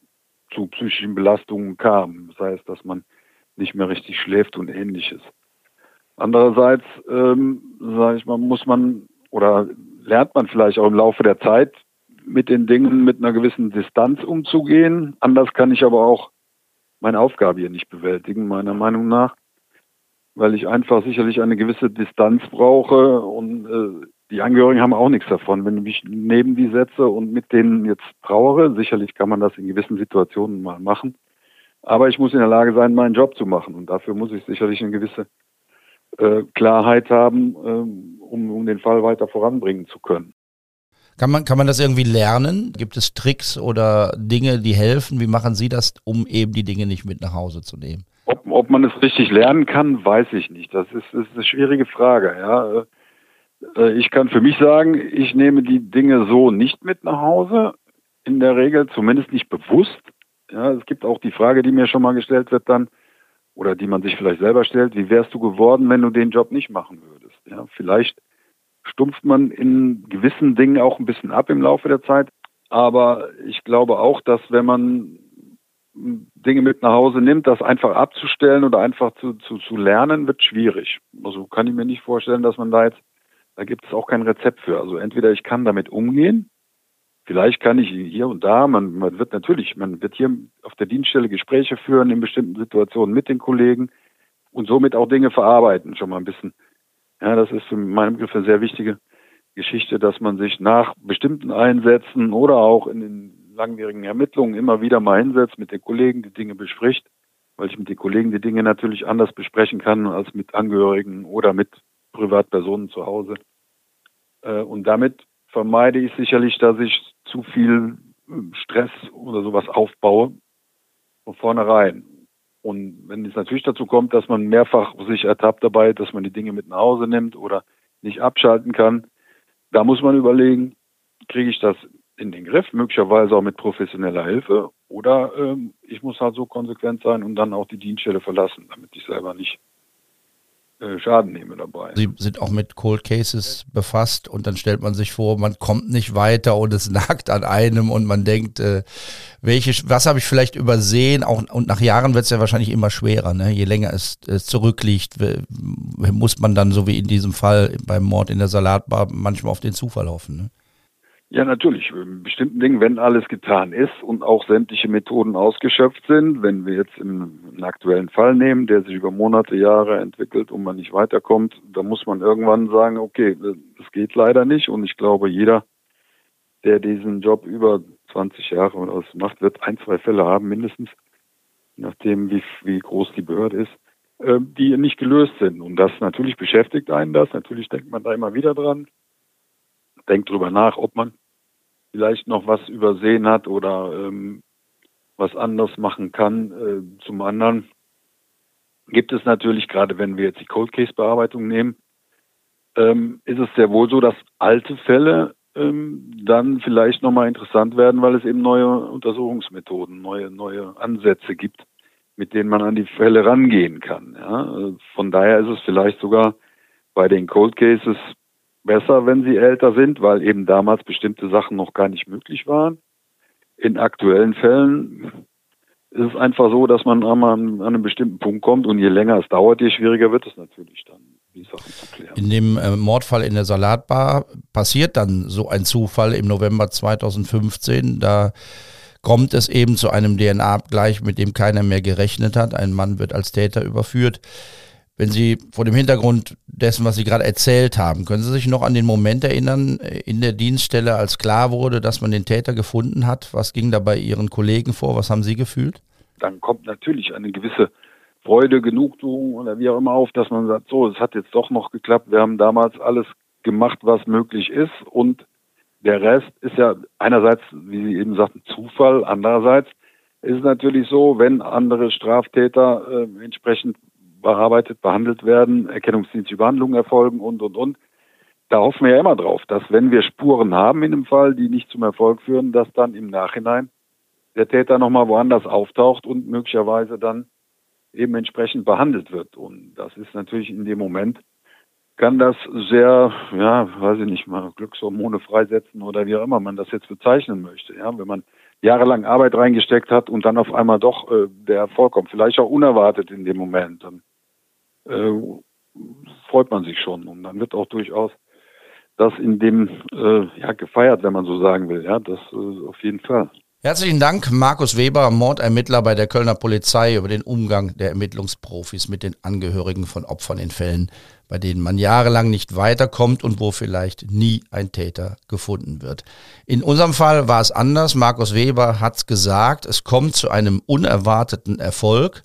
Speaker 6: zu psychischen Belastungen kam. Das heißt, dass man nicht mehr richtig schläft und ähnliches. Andererseits, ähm, sage ich mal, muss man oder lernt man vielleicht auch im Laufe der Zeit, mit den Dingen mit einer gewissen Distanz umzugehen. Anders kann ich aber auch meine Aufgabe hier nicht bewältigen, meiner Meinung nach, weil ich einfach sicherlich eine gewisse Distanz brauche und äh, die Angehörigen haben auch nichts davon, wenn ich mich neben die setze und mit denen jetzt trauere. Sicherlich kann man das in gewissen Situationen mal machen. Aber ich muss in der Lage sein, meinen Job zu machen. Und dafür muss ich sicherlich eine gewisse äh, Klarheit haben, ähm, um, um den Fall weiter voranbringen zu können.
Speaker 2: Kann man, kann man das irgendwie lernen? Gibt es Tricks oder Dinge, die helfen? Wie machen Sie das, um eben die Dinge nicht mit nach Hause zu nehmen?
Speaker 6: Ob, ob man es richtig lernen kann, weiß ich nicht. Das ist, ist eine schwierige Frage. Ja. Äh, ich kann für mich sagen, ich nehme die Dinge so nicht mit nach Hause. In der Regel zumindest nicht bewusst. Ja, es gibt auch die Frage, die mir schon mal gestellt wird dann, oder die man sich vielleicht selber stellt, wie wärst du geworden, wenn du den Job nicht machen würdest? Ja, vielleicht stumpft man in gewissen Dingen auch ein bisschen ab im Laufe der Zeit. Aber ich glaube auch, dass wenn man Dinge mit nach Hause nimmt, das einfach abzustellen oder einfach zu, zu, zu lernen, wird schwierig. Also kann ich mir nicht vorstellen, dass man da jetzt, da gibt es auch kein Rezept für. Also entweder ich kann damit umgehen, vielleicht kann ich hier und da, man, man wird natürlich, man wird hier auf der Dienststelle Gespräche führen in bestimmten Situationen mit den Kollegen und somit auch Dinge verarbeiten, schon mal ein bisschen ja, das ist für meinen Begriff eine sehr wichtige Geschichte, dass man sich nach bestimmten Einsätzen oder auch in den langwierigen Ermittlungen immer wieder mal hinsetzt, mit den Kollegen die Dinge bespricht, weil ich mit den Kollegen die Dinge natürlich anders besprechen kann als mit Angehörigen oder mit Privatpersonen zu Hause. Äh, und damit vermeide ich sicherlich, dass ich zu viel Stress oder sowas aufbaue von vornherein. Und wenn es natürlich dazu kommt, dass man mehrfach sich ertappt dabei, dass man die Dinge mit nach Hause nimmt oder nicht abschalten kann, da muss man überlegen, kriege ich das in den Griff, möglicherweise auch mit professioneller Hilfe, oder ähm, ich muss halt so konsequent sein und dann auch die Dienststelle verlassen, damit ich selber nicht Schaden nehme dabei.
Speaker 2: Sie sind auch mit Cold Cases befasst und dann stellt man sich vor, man kommt nicht weiter und es nagt an einem und man denkt, äh, welche, was habe ich vielleicht übersehen? Auch, und nach Jahren wird es ja wahrscheinlich immer schwerer. Ne? Je länger es, es zurückliegt, muss man dann, so wie in diesem Fall beim Mord in der Salatbar, manchmal auf den Zufall hoffen. Ne?
Speaker 6: Ja, natürlich. In bestimmten Dingen, wenn alles getan ist und auch sämtliche Methoden ausgeschöpft sind, wenn wir jetzt einen aktuellen Fall nehmen, der sich über Monate, Jahre entwickelt und man nicht weiterkommt, da muss man irgendwann sagen, okay, das geht leider nicht. Und ich glaube, jeder, der diesen Job über 20 Jahre oder was macht, wird ein, zwei Fälle haben, mindestens, nachdem wie, wie groß die Behörde ist, äh, die nicht gelöst sind. Und das natürlich beschäftigt einen das. Natürlich denkt man da immer wieder dran denkt drüber nach, ob man vielleicht noch was übersehen hat oder ähm, was anders machen kann. Äh, zum anderen gibt es natürlich, gerade wenn wir jetzt die Cold Case Bearbeitung nehmen, ähm, ist es sehr wohl so, dass alte Fälle ähm, dann vielleicht nochmal interessant werden, weil es eben neue Untersuchungsmethoden, neue, neue Ansätze gibt, mit denen man an die Fälle rangehen kann. Ja? Von daher ist es vielleicht sogar bei den Cold Cases besser, wenn sie älter sind, weil eben damals bestimmte Sachen noch gar nicht möglich waren. In aktuellen Fällen ist es einfach so, dass man einmal an einem bestimmten Punkt kommt und je länger es dauert, je schwieriger wird es natürlich dann, die Sachen zu klären.
Speaker 2: In dem äh, Mordfall in der Salatbar passiert dann so ein Zufall im November 2015. Da kommt es eben zu einem DNA-Abgleich, mit dem keiner mehr gerechnet hat. Ein Mann wird als Täter überführt. Wenn Sie vor dem Hintergrund dessen, was Sie gerade erzählt haben, können Sie sich noch an den Moment erinnern äh, in der Dienststelle, als klar wurde, dass man den Täter gefunden hat? Was ging da bei Ihren Kollegen vor? Was haben Sie gefühlt?
Speaker 6: Dann kommt natürlich eine gewisse Freude, Genugtuung oder wie auch immer auf, dass man sagt, so, es hat jetzt doch noch geklappt. Wir haben damals alles gemacht, was möglich ist und der Rest ist ja einerseits, wie Sie eben sagten, Zufall. Andererseits ist es natürlich so, wenn andere Straftäter äh, entsprechend bearbeitet, behandelt werden, erkennungsdienstliche Behandlungen erfolgen und, und, und. Da hoffen wir ja immer drauf, dass wenn wir Spuren haben in einem Fall, die nicht zum Erfolg führen, dass dann im Nachhinein der Täter nochmal woanders auftaucht und möglicherweise dann eben entsprechend behandelt wird. Und das ist natürlich in dem Moment, kann das sehr, ja, weiß ich nicht mal, Glückshormone freisetzen oder wie auch immer man das jetzt bezeichnen möchte. Ja, wenn man jahrelang Arbeit reingesteckt hat und dann auf einmal doch äh, der Erfolg kommt, vielleicht auch unerwartet in dem Moment, dann äh, freut man sich schon. Und dann wird auch durchaus das in dem äh, ja, gefeiert, wenn man so sagen will. Ja, das äh, auf jeden Fall.
Speaker 2: Herzlichen Dank, Markus Weber, Mordermittler bei der Kölner Polizei, über den Umgang der Ermittlungsprofis mit den Angehörigen von Opfern in Fällen, bei denen man jahrelang nicht weiterkommt und wo vielleicht nie ein Täter gefunden wird. In unserem Fall war es anders. Markus Weber hat gesagt, es kommt zu einem unerwarteten Erfolg.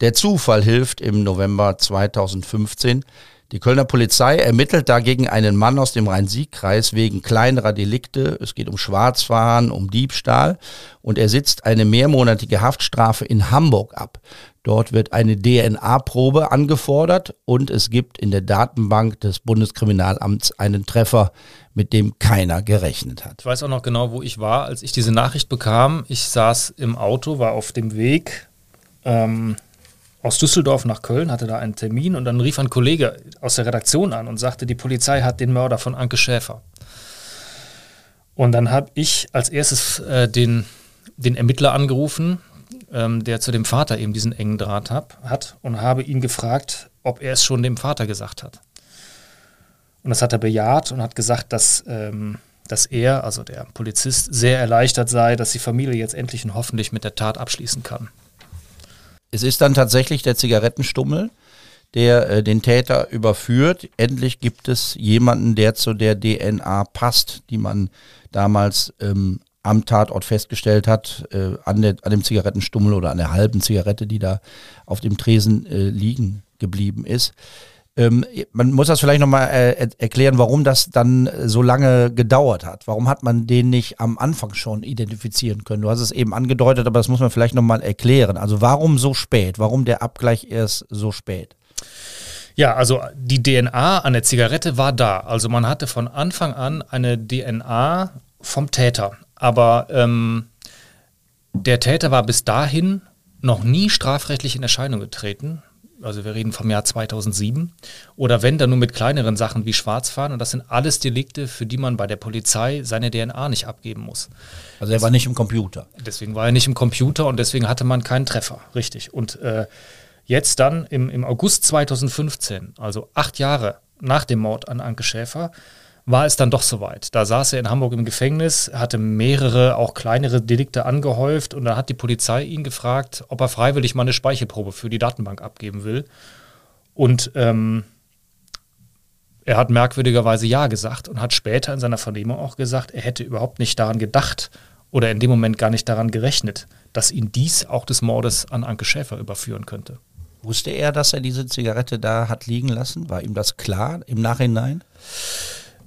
Speaker 2: Der Zufall hilft im November 2015 die Kölner Polizei ermittelt dagegen einen Mann aus dem Rhein-Sieg-Kreis wegen kleinerer Delikte. Es geht um Schwarzfahren, um Diebstahl und er sitzt eine mehrmonatige Haftstrafe in Hamburg ab. Dort wird eine DNA-Probe angefordert und es gibt in der Datenbank des Bundeskriminalamts einen Treffer, mit dem keiner gerechnet hat.
Speaker 5: Ich weiß auch noch genau, wo ich war, als ich diese Nachricht bekam. Ich saß im Auto, war auf dem Weg. Ähm aus Düsseldorf nach Köln, hatte da einen Termin und dann rief ein Kollege aus der Redaktion an und sagte, die Polizei hat den Mörder von Anke Schäfer. Und dann habe ich als erstes äh, den, den Ermittler angerufen, ähm, der zu dem Vater eben diesen engen Draht hab, hat und habe ihn gefragt, ob er es schon dem Vater gesagt hat. Und das hat er bejaht und hat gesagt, dass, ähm, dass er, also der Polizist, sehr erleichtert sei, dass die Familie jetzt endlich und hoffentlich mit der Tat abschließen kann.
Speaker 2: Es ist dann tatsächlich der Zigarettenstummel, der äh, den Täter überführt. Endlich gibt es jemanden, der zu der DNA passt, die man damals ähm, am Tatort festgestellt hat, äh, an, der, an dem Zigarettenstummel oder an der halben Zigarette, die da auf dem Tresen äh, liegen geblieben ist. Ähm, man muss das vielleicht nochmal äh, erklären, warum das dann so lange gedauert hat. Warum hat man den nicht am Anfang schon identifizieren können? Du hast es eben angedeutet, aber das muss man vielleicht nochmal erklären. Also warum so spät? Warum der Abgleich erst so spät?
Speaker 5: Ja, also die DNA an der Zigarette war da. Also man hatte von Anfang an eine DNA vom Täter. Aber ähm, der Täter war bis dahin noch nie strafrechtlich in Erscheinung getreten also wir reden vom Jahr 2007, oder wenn dann nur mit kleineren Sachen wie Schwarzfahren. Und das sind alles Delikte, für die man bei der Polizei seine DNA nicht abgeben muss.
Speaker 2: Also er war nicht im Computer.
Speaker 5: Deswegen war er nicht im Computer und deswegen hatte man keinen Treffer, richtig. Und äh, jetzt dann im, im August 2015, also acht Jahre nach dem Mord an Anke Schäfer, war es dann doch soweit. Da saß er in Hamburg im Gefängnis, hatte mehrere, auch kleinere Delikte angehäuft und dann hat die Polizei ihn gefragt, ob er freiwillig mal eine Speichelprobe für die Datenbank abgeben will. Und ähm, er hat merkwürdigerweise Ja gesagt und hat später in seiner Vernehmung auch gesagt, er hätte überhaupt nicht daran gedacht oder in dem Moment gar nicht daran gerechnet, dass ihn dies auch des Mordes an Anke Schäfer überführen könnte.
Speaker 2: Wusste er, dass er diese Zigarette da hat liegen lassen? War ihm das klar im Nachhinein?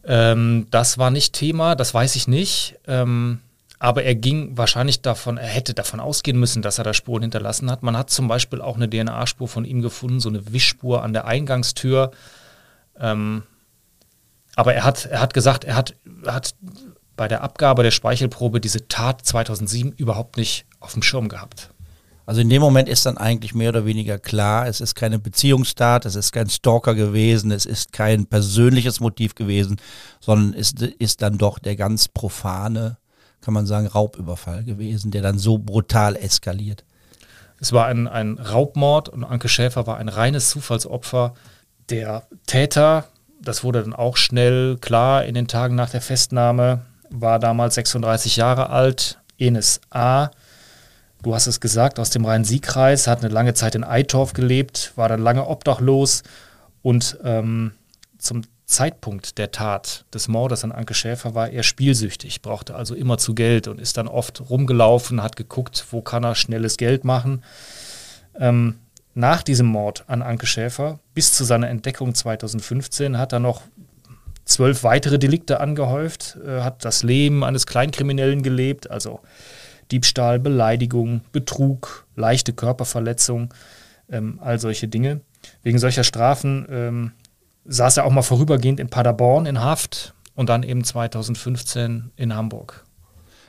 Speaker 5: Ähm, das war nicht Thema, das weiß ich nicht. Ähm, aber er ging wahrscheinlich davon, er hätte davon ausgehen müssen, dass er da Spuren hinterlassen hat. Man hat zum Beispiel auch eine DNA-Spur von ihm gefunden, so eine Wischspur an der Eingangstür. Ähm, aber er hat, er hat gesagt, er hat, er hat bei der Abgabe der Speichelprobe diese Tat 2007 überhaupt nicht auf dem Schirm gehabt.
Speaker 2: Also in dem Moment ist dann eigentlich mehr oder weniger klar, es ist keine Beziehungstat, es ist kein Stalker gewesen, es ist kein persönliches Motiv gewesen, sondern es ist dann doch der ganz profane, kann man sagen, Raubüberfall gewesen, der dann so brutal eskaliert.
Speaker 5: Es war ein, ein Raubmord und Anke Schäfer war ein reines Zufallsopfer. Der Täter, das wurde dann auch schnell klar in den Tagen nach der Festnahme, war damals 36 Jahre alt, Enes A., du hast es gesagt, aus dem Rhein-Sieg-Kreis, hat eine lange Zeit in Eitorf gelebt, war dann lange obdachlos und ähm, zum Zeitpunkt der Tat des Mordes an Anke Schäfer war er spielsüchtig, brauchte also immer zu Geld und ist dann oft rumgelaufen, hat geguckt, wo kann er schnelles Geld machen. Ähm, nach diesem Mord an Anke Schäfer bis zu seiner Entdeckung 2015 hat er noch zwölf weitere Delikte angehäuft, äh, hat das Leben eines Kleinkriminellen gelebt, also Diebstahl, Beleidigung, Betrug, leichte Körperverletzung, ähm, all solche Dinge. Wegen solcher Strafen ähm, saß er auch mal vorübergehend in Paderborn in Haft und dann eben 2015 in Hamburg.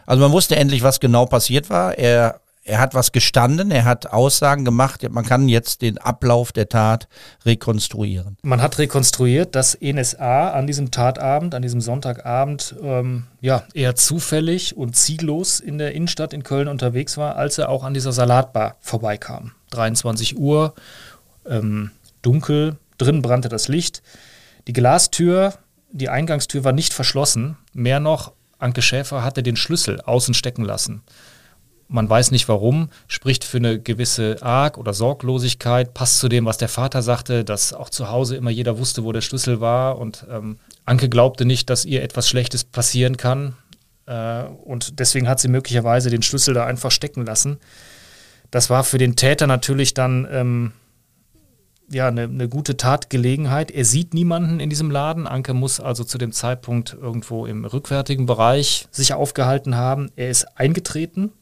Speaker 2: Also man wusste endlich, was genau passiert war. Er er hat was gestanden, er hat Aussagen gemacht, man kann jetzt den Ablauf der Tat rekonstruieren.
Speaker 5: Man hat rekonstruiert, dass NSA an diesem Tatabend, an diesem Sonntagabend, ähm, ja, eher zufällig und ziellos in der Innenstadt in Köln unterwegs war, als er auch an dieser Salatbar vorbeikam. 23 Uhr, ähm, dunkel, drin brannte das Licht. Die Glastür die Eingangstür war nicht verschlossen. Mehr noch, Anke Schäfer hatte den Schlüssel außen stecken lassen. Man weiß nicht warum, spricht für eine gewisse Arg- oder Sorglosigkeit, passt zu dem, was der Vater sagte, dass auch zu Hause immer jeder wusste, wo der Schlüssel war. Und ähm, Anke glaubte nicht, dass ihr etwas Schlechtes passieren kann. Äh, und deswegen hat sie möglicherweise den Schlüssel da einfach stecken lassen. Das war für den Täter natürlich dann ähm, ja, eine, eine gute Tatgelegenheit. Er sieht niemanden in diesem Laden. Anke muss also zu dem Zeitpunkt irgendwo im rückwärtigen Bereich sich aufgehalten haben. Er ist eingetreten,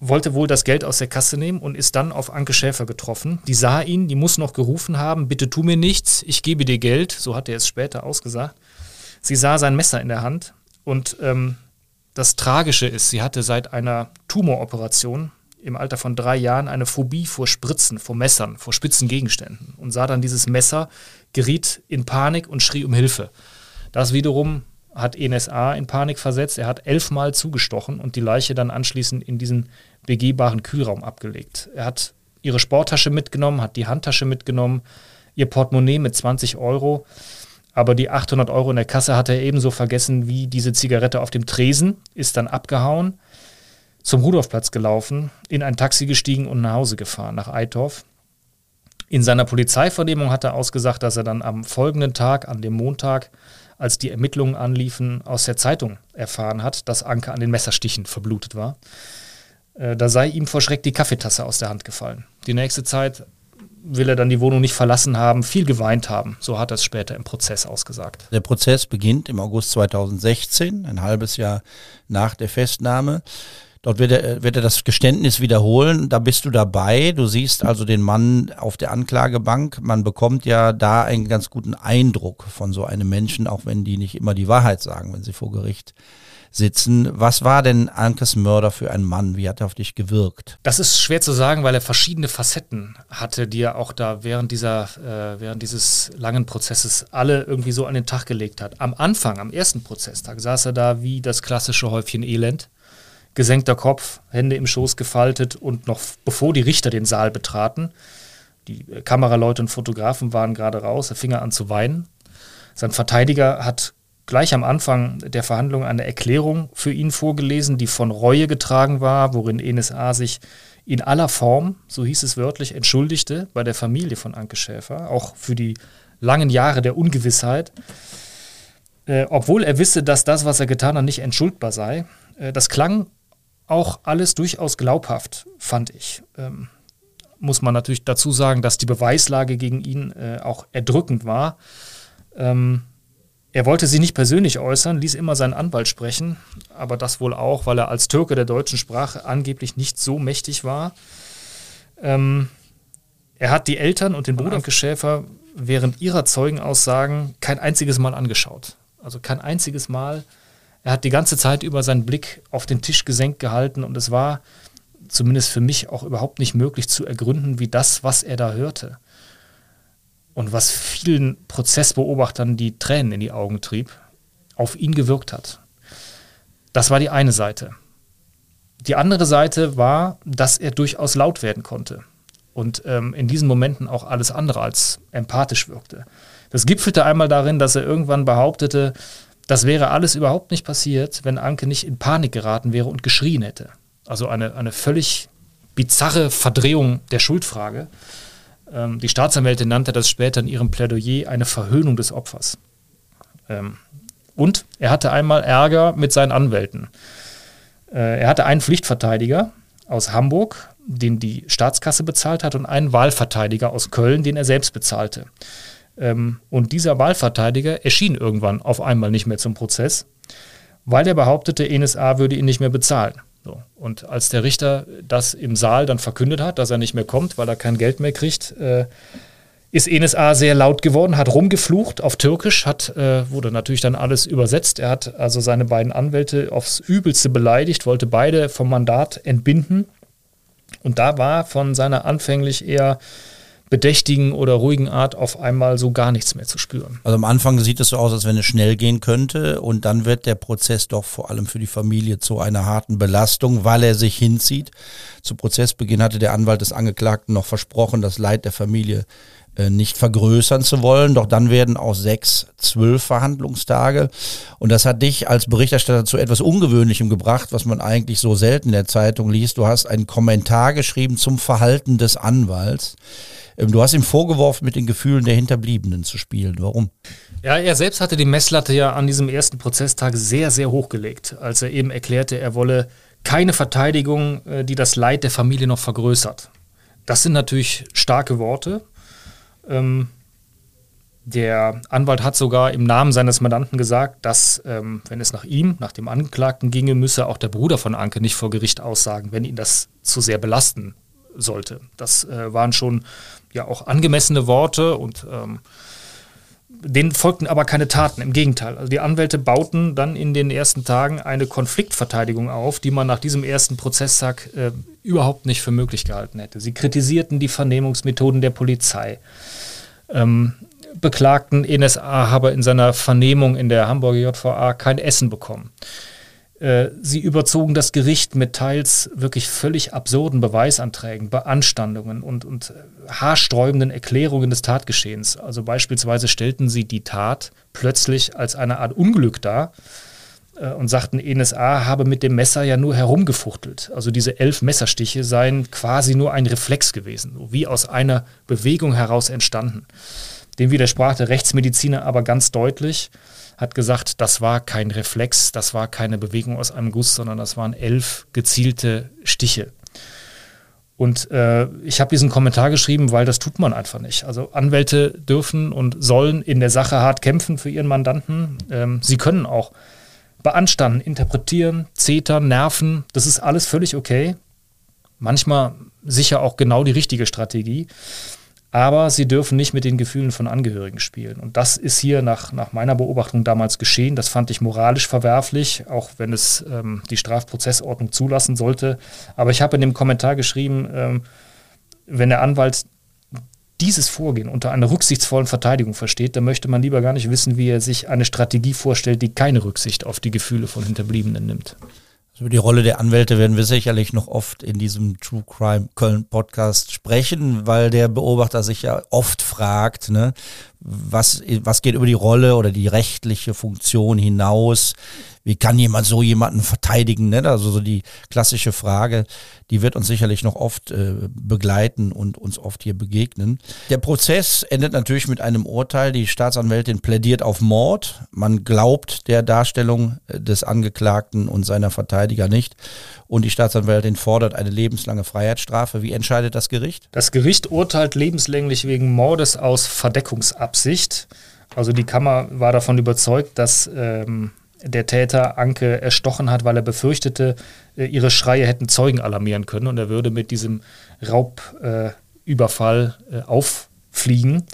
Speaker 5: wollte wohl das Geld aus der Kasse nehmen und ist dann auf Anke Schäfer getroffen. Die sah ihn, die muss noch gerufen haben, bitte tu mir nichts, ich gebe dir Geld, so hat er es später ausgesagt. Sie sah sein Messer in der Hand und ähm, das Tragische ist, sie hatte seit einer Tumoroperation im Alter von drei Jahren eine Phobie vor Spritzen, vor Messern, vor spitzen Gegenständen und sah dann dieses Messer, geriet in Panik und schrie um Hilfe. Das wiederum hat NSA in Panik versetzt. Er hat elfmal zugestochen und die Leiche dann anschließend in diesen begehbaren Kühlraum abgelegt. Er hat ihre Sporttasche mitgenommen, hat die Handtasche mitgenommen, ihr Portemonnaie mit 20 Euro. Aber die 800 Euro in der Kasse hat er ebenso vergessen wie diese Zigarette auf dem Tresen, ist dann abgehauen zum Rudolfplatz gelaufen, in ein Taxi gestiegen und nach Hause gefahren, nach Eitorf. In seiner Polizeivernehmung hat er ausgesagt, dass er dann am folgenden Tag, an dem Montag, als die Ermittlungen anliefen, aus der Zeitung erfahren hat, dass Anke an den Messerstichen verblutet war. Äh, da sei ihm vor Schreck die Kaffeetasse aus der Hand gefallen. Die nächste Zeit will er dann die Wohnung nicht verlassen haben, viel geweint haben. So hat er es später im Prozess ausgesagt.
Speaker 2: Der Prozess beginnt im August 2016, ein halbes Jahr nach der Festnahme. Dort wird er, wird er das Geständnis wiederholen. Da bist du dabei. Du siehst also den Mann auf der Anklagebank. Man bekommt ja da einen ganz guten Eindruck von so einem Menschen, auch wenn die nicht immer die Wahrheit sagen, wenn sie vor Gericht sitzen. Was war denn Ankes Mörder für ein Mann? Wie hat er auf dich gewirkt?
Speaker 5: Das ist schwer zu sagen, weil er verschiedene Facetten hatte, die er auch da während dieser, äh, während dieses langen Prozesses alle irgendwie so an den Tag gelegt hat. Am Anfang, am ersten Prozesstag, saß er da wie das klassische Häufchen Elend gesenkter Kopf, Hände im Schoß gefaltet und noch bevor die Richter den Saal betraten, die Kameraleute und Fotografen waren gerade raus, er fing an zu weinen. Sein Verteidiger hat gleich am Anfang der Verhandlung eine Erklärung für ihn vorgelesen, die von Reue getragen war, worin NSA sich in aller Form, so hieß es wörtlich, entschuldigte bei der Familie von Anke Schäfer, auch für die langen Jahre der Ungewissheit. Äh, obwohl er wisse, dass das, was er getan hat, nicht entschuldbar sei. Äh, das klang auch alles durchaus glaubhaft, fand ich. Ähm, muss man natürlich dazu sagen, dass die Beweislage gegen ihn äh, auch erdrückend war. Ähm, er wollte sie nicht persönlich äußern, ließ immer seinen Anwalt sprechen, aber das wohl auch, weil er als Türke der deutschen Sprache angeblich nicht so mächtig war. Ähm, er hat die Eltern und den Bruder Schäfer während ihrer Zeugenaussagen kein einziges Mal angeschaut. Also kein einziges Mal er hat die ganze Zeit über seinen Blick auf den Tisch gesenkt gehalten und es war zumindest für mich auch überhaupt nicht möglich zu ergründen, wie das, was er da hörte und was vielen Prozessbeobachtern die Tränen in die Augen trieb, auf ihn gewirkt hat. Das war die eine Seite. Die andere Seite war, dass er durchaus laut werden konnte und ähm, in diesen Momenten auch alles andere als empathisch wirkte. Das gipfelte einmal darin, dass er irgendwann behauptete, das wäre alles überhaupt nicht passiert, wenn Anke nicht in Panik geraten wäre und geschrien hätte. Also eine, eine völlig bizarre Verdrehung der Schuldfrage. Ähm, die Staatsanwältin nannte das später in ihrem Plädoyer eine Verhöhnung des Opfers. Ähm, und er hatte einmal Ärger mit seinen Anwälten. Äh, er hatte einen Pflichtverteidiger aus Hamburg, den die Staatskasse bezahlt hat, und einen Wahlverteidiger aus Köln, den er selbst bezahlte. Ähm, und dieser Wahlverteidiger erschien irgendwann auf einmal nicht mehr zum Prozess, weil er behauptete, NSA würde ihn nicht mehr bezahlen. So. Und als der Richter das im Saal dann verkündet hat, dass er nicht mehr kommt, weil er kein Geld mehr kriegt, äh, ist NSA sehr laut geworden, hat rumgeflucht auf Türkisch, hat, äh, wurde natürlich dann alles übersetzt. Er hat also seine beiden Anwälte aufs Übelste beleidigt, wollte beide vom Mandat entbinden. Und da war von seiner anfänglich eher bedächtigen oder ruhigen Art auf einmal so gar nichts mehr zu spüren.
Speaker 2: Also am Anfang sieht es so aus, als wenn es schnell gehen könnte und dann wird der Prozess doch vor allem für die Familie zu einer harten Belastung, weil er sich hinzieht. Zu Prozessbeginn hatte der Anwalt des Angeklagten noch versprochen, das Leid der Familie äh, nicht vergrößern zu wollen. Doch dann werden aus sechs zwölf Verhandlungstage. Und das hat dich als Berichterstatter zu etwas Ungewöhnlichem gebracht, was man eigentlich so selten in der Zeitung liest. Du hast einen Kommentar geschrieben zum Verhalten des Anwalts. Ähm, du hast ihm vorgeworfen, mit den Gefühlen der Hinterbliebenen zu spielen. Warum?
Speaker 5: Ja, er selbst hatte die Messlatte ja an diesem ersten Prozesstag sehr, sehr hochgelegt, als er eben erklärte, er wolle keine Verteidigung, äh, die das Leid der Familie noch vergrößert. Das sind natürlich starke Worte. Ähm, der Anwalt hat sogar im Namen seines Mandanten gesagt, dass, ähm, wenn es nach ihm, nach dem Angeklagten ginge, müsse auch der Bruder von Anke nicht vor Gericht aussagen, wenn ihn das zu sehr belasten sollte. Das äh, waren schon ja auch angemessene Worte und ähm, denen folgten aber keine Taten, im Gegenteil. Also die Anwälte bauten dann in den ersten Tagen eine Konfliktverteidigung auf, die man nach diesem ersten Prozesstag äh, überhaupt nicht für möglich gehalten hätte. Sie kritisierten die Vernehmungsmethoden der Polizei, ähm, beklagten, NSA habe in seiner Vernehmung in der Hamburger JVA kein Essen bekommen. Äh, sie überzogen das Gericht mit teils wirklich völlig absurden Beweisanträgen, Beanstandungen und, und äh, haarsträubenden Erklärungen des Tatgeschehens. Also beispielsweise stellten sie die Tat plötzlich als eine Art Unglück dar äh, und sagten, NSA habe mit dem Messer ja nur herumgefuchtelt. Also diese elf Messerstiche seien quasi nur ein Reflex gewesen, wie aus einer Bewegung heraus entstanden. Dem widersprach der Rechtsmediziner aber ganz deutlich hat gesagt, das war kein Reflex, das war keine Bewegung aus einem Guss, sondern das waren elf gezielte Stiche. Und äh, ich habe diesen Kommentar geschrieben, weil das tut man einfach nicht. Also Anwälte dürfen und sollen in der Sache hart kämpfen für ihren Mandanten. Ähm, sie können auch beanstanden, interpretieren, zetern, nerven. Das ist alles völlig okay. Manchmal sicher auch genau die richtige Strategie aber sie dürfen nicht mit den Gefühlen von Angehörigen spielen. Und das ist hier nach, nach meiner Beobachtung damals geschehen. Das fand ich moralisch verwerflich, auch wenn es ähm, die Strafprozessordnung zulassen sollte. Aber ich habe in dem Kommentar geschrieben, ähm, wenn der Anwalt dieses Vorgehen unter einer rücksichtsvollen Verteidigung versteht, dann möchte man lieber gar nicht wissen, wie er sich eine Strategie vorstellt, die keine Rücksicht auf die Gefühle von Hinterbliebenen nimmt.
Speaker 2: Über die Rolle der Anwälte werden wir sicherlich noch oft in diesem True Crime Köln Podcast sprechen, weil der Beobachter sich ja oft fragt, ne, was, was geht über die Rolle oder die rechtliche Funktion hinaus? Wie kann jemand so jemanden verteidigen? Ne? Also so die klassische Frage, die wird uns sicherlich noch oft äh, begleiten und uns oft hier begegnen. Der Prozess endet natürlich mit einem Urteil. Die Staatsanwältin plädiert auf Mord. Man glaubt der Darstellung äh, des Angeklagten und seiner Verteidiger nicht. Und die Staatsanwältin fordert eine lebenslange Freiheitsstrafe. Wie entscheidet das Gericht?
Speaker 5: Das Gericht urteilt lebenslänglich wegen Mordes aus Verdeckungsabsicht. Also die Kammer war davon überzeugt, dass ähm, der Täter Anke erstochen hat, weil er befürchtete, äh, ihre Schreie hätten Zeugen alarmieren können und er würde mit diesem Raubüberfall äh, auffliegen.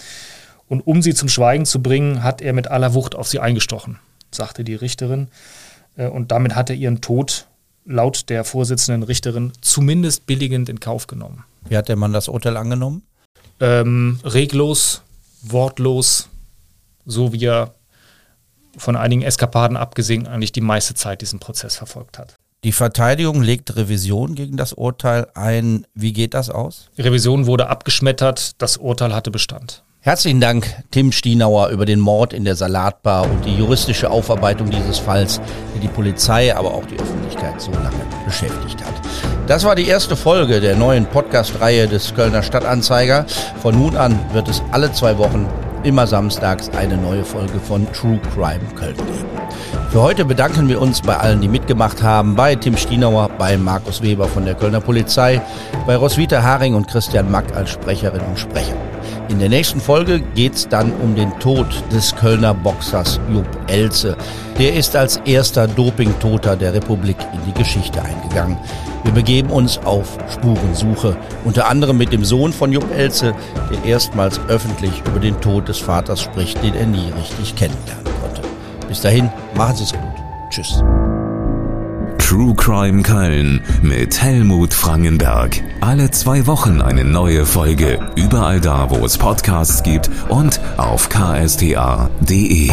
Speaker 5: Und um sie zum Schweigen zu bringen, hat er mit aller Wucht auf sie eingestochen, sagte die Richterin. Äh, und damit hat er ihren Tod laut der Vorsitzenden Richterin zumindest billigend in Kauf genommen.
Speaker 2: Wie hat der Mann das Urteil angenommen?
Speaker 5: Ähm, reglos, wortlos, so wie er von einigen Eskapaden abgesehen eigentlich die meiste Zeit diesen Prozess verfolgt hat.
Speaker 2: Die Verteidigung legt Revision gegen das Urteil ein. Wie geht das aus?
Speaker 5: Die Revision wurde abgeschmettert, das Urteil hatte Bestand.
Speaker 2: Herzlichen Dank, Tim Stienauer, über den Mord in der Salatbar und die juristische Aufarbeitung dieses Falls, die die Polizei, aber auch die Öffentlichkeit so lange beschäftigt hat. Das war die erste Folge der neuen Podcast-Reihe des Kölner Stadtanzeiger. Von nun an wird es alle zwei Wochen immer samstags eine neue Folge von True Crime Köln geben. Für heute bedanken wir uns bei allen, die mitgemacht haben, bei Tim Stienauer, bei Markus Weber von der Kölner Polizei, bei Roswitha Haring und Christian Mack als Sprecherinnen und Sprecher. In der nächsten Folge geht es dann um den Tod des Kölner Boxers Jupp Elze. Der ist als erster Dopingtoter der Republik in die Geschichte eingegangen. Wir begeben uns auf Spurensuche, unter anderem mit dem Sohn von Jupp Elze, der erstmals öffentlich über den Tod des Vaters spricht, den er nie richtig kennenlernen konnte. Bis dahin, machen Sie es gut. Tschüss.
Speaker 1: True Crime Köln mit Helmut Frangenberg. Alle zwei Wochen eine neue Folge. Überall da, wo es Podcasts gibt und auf ksta.de.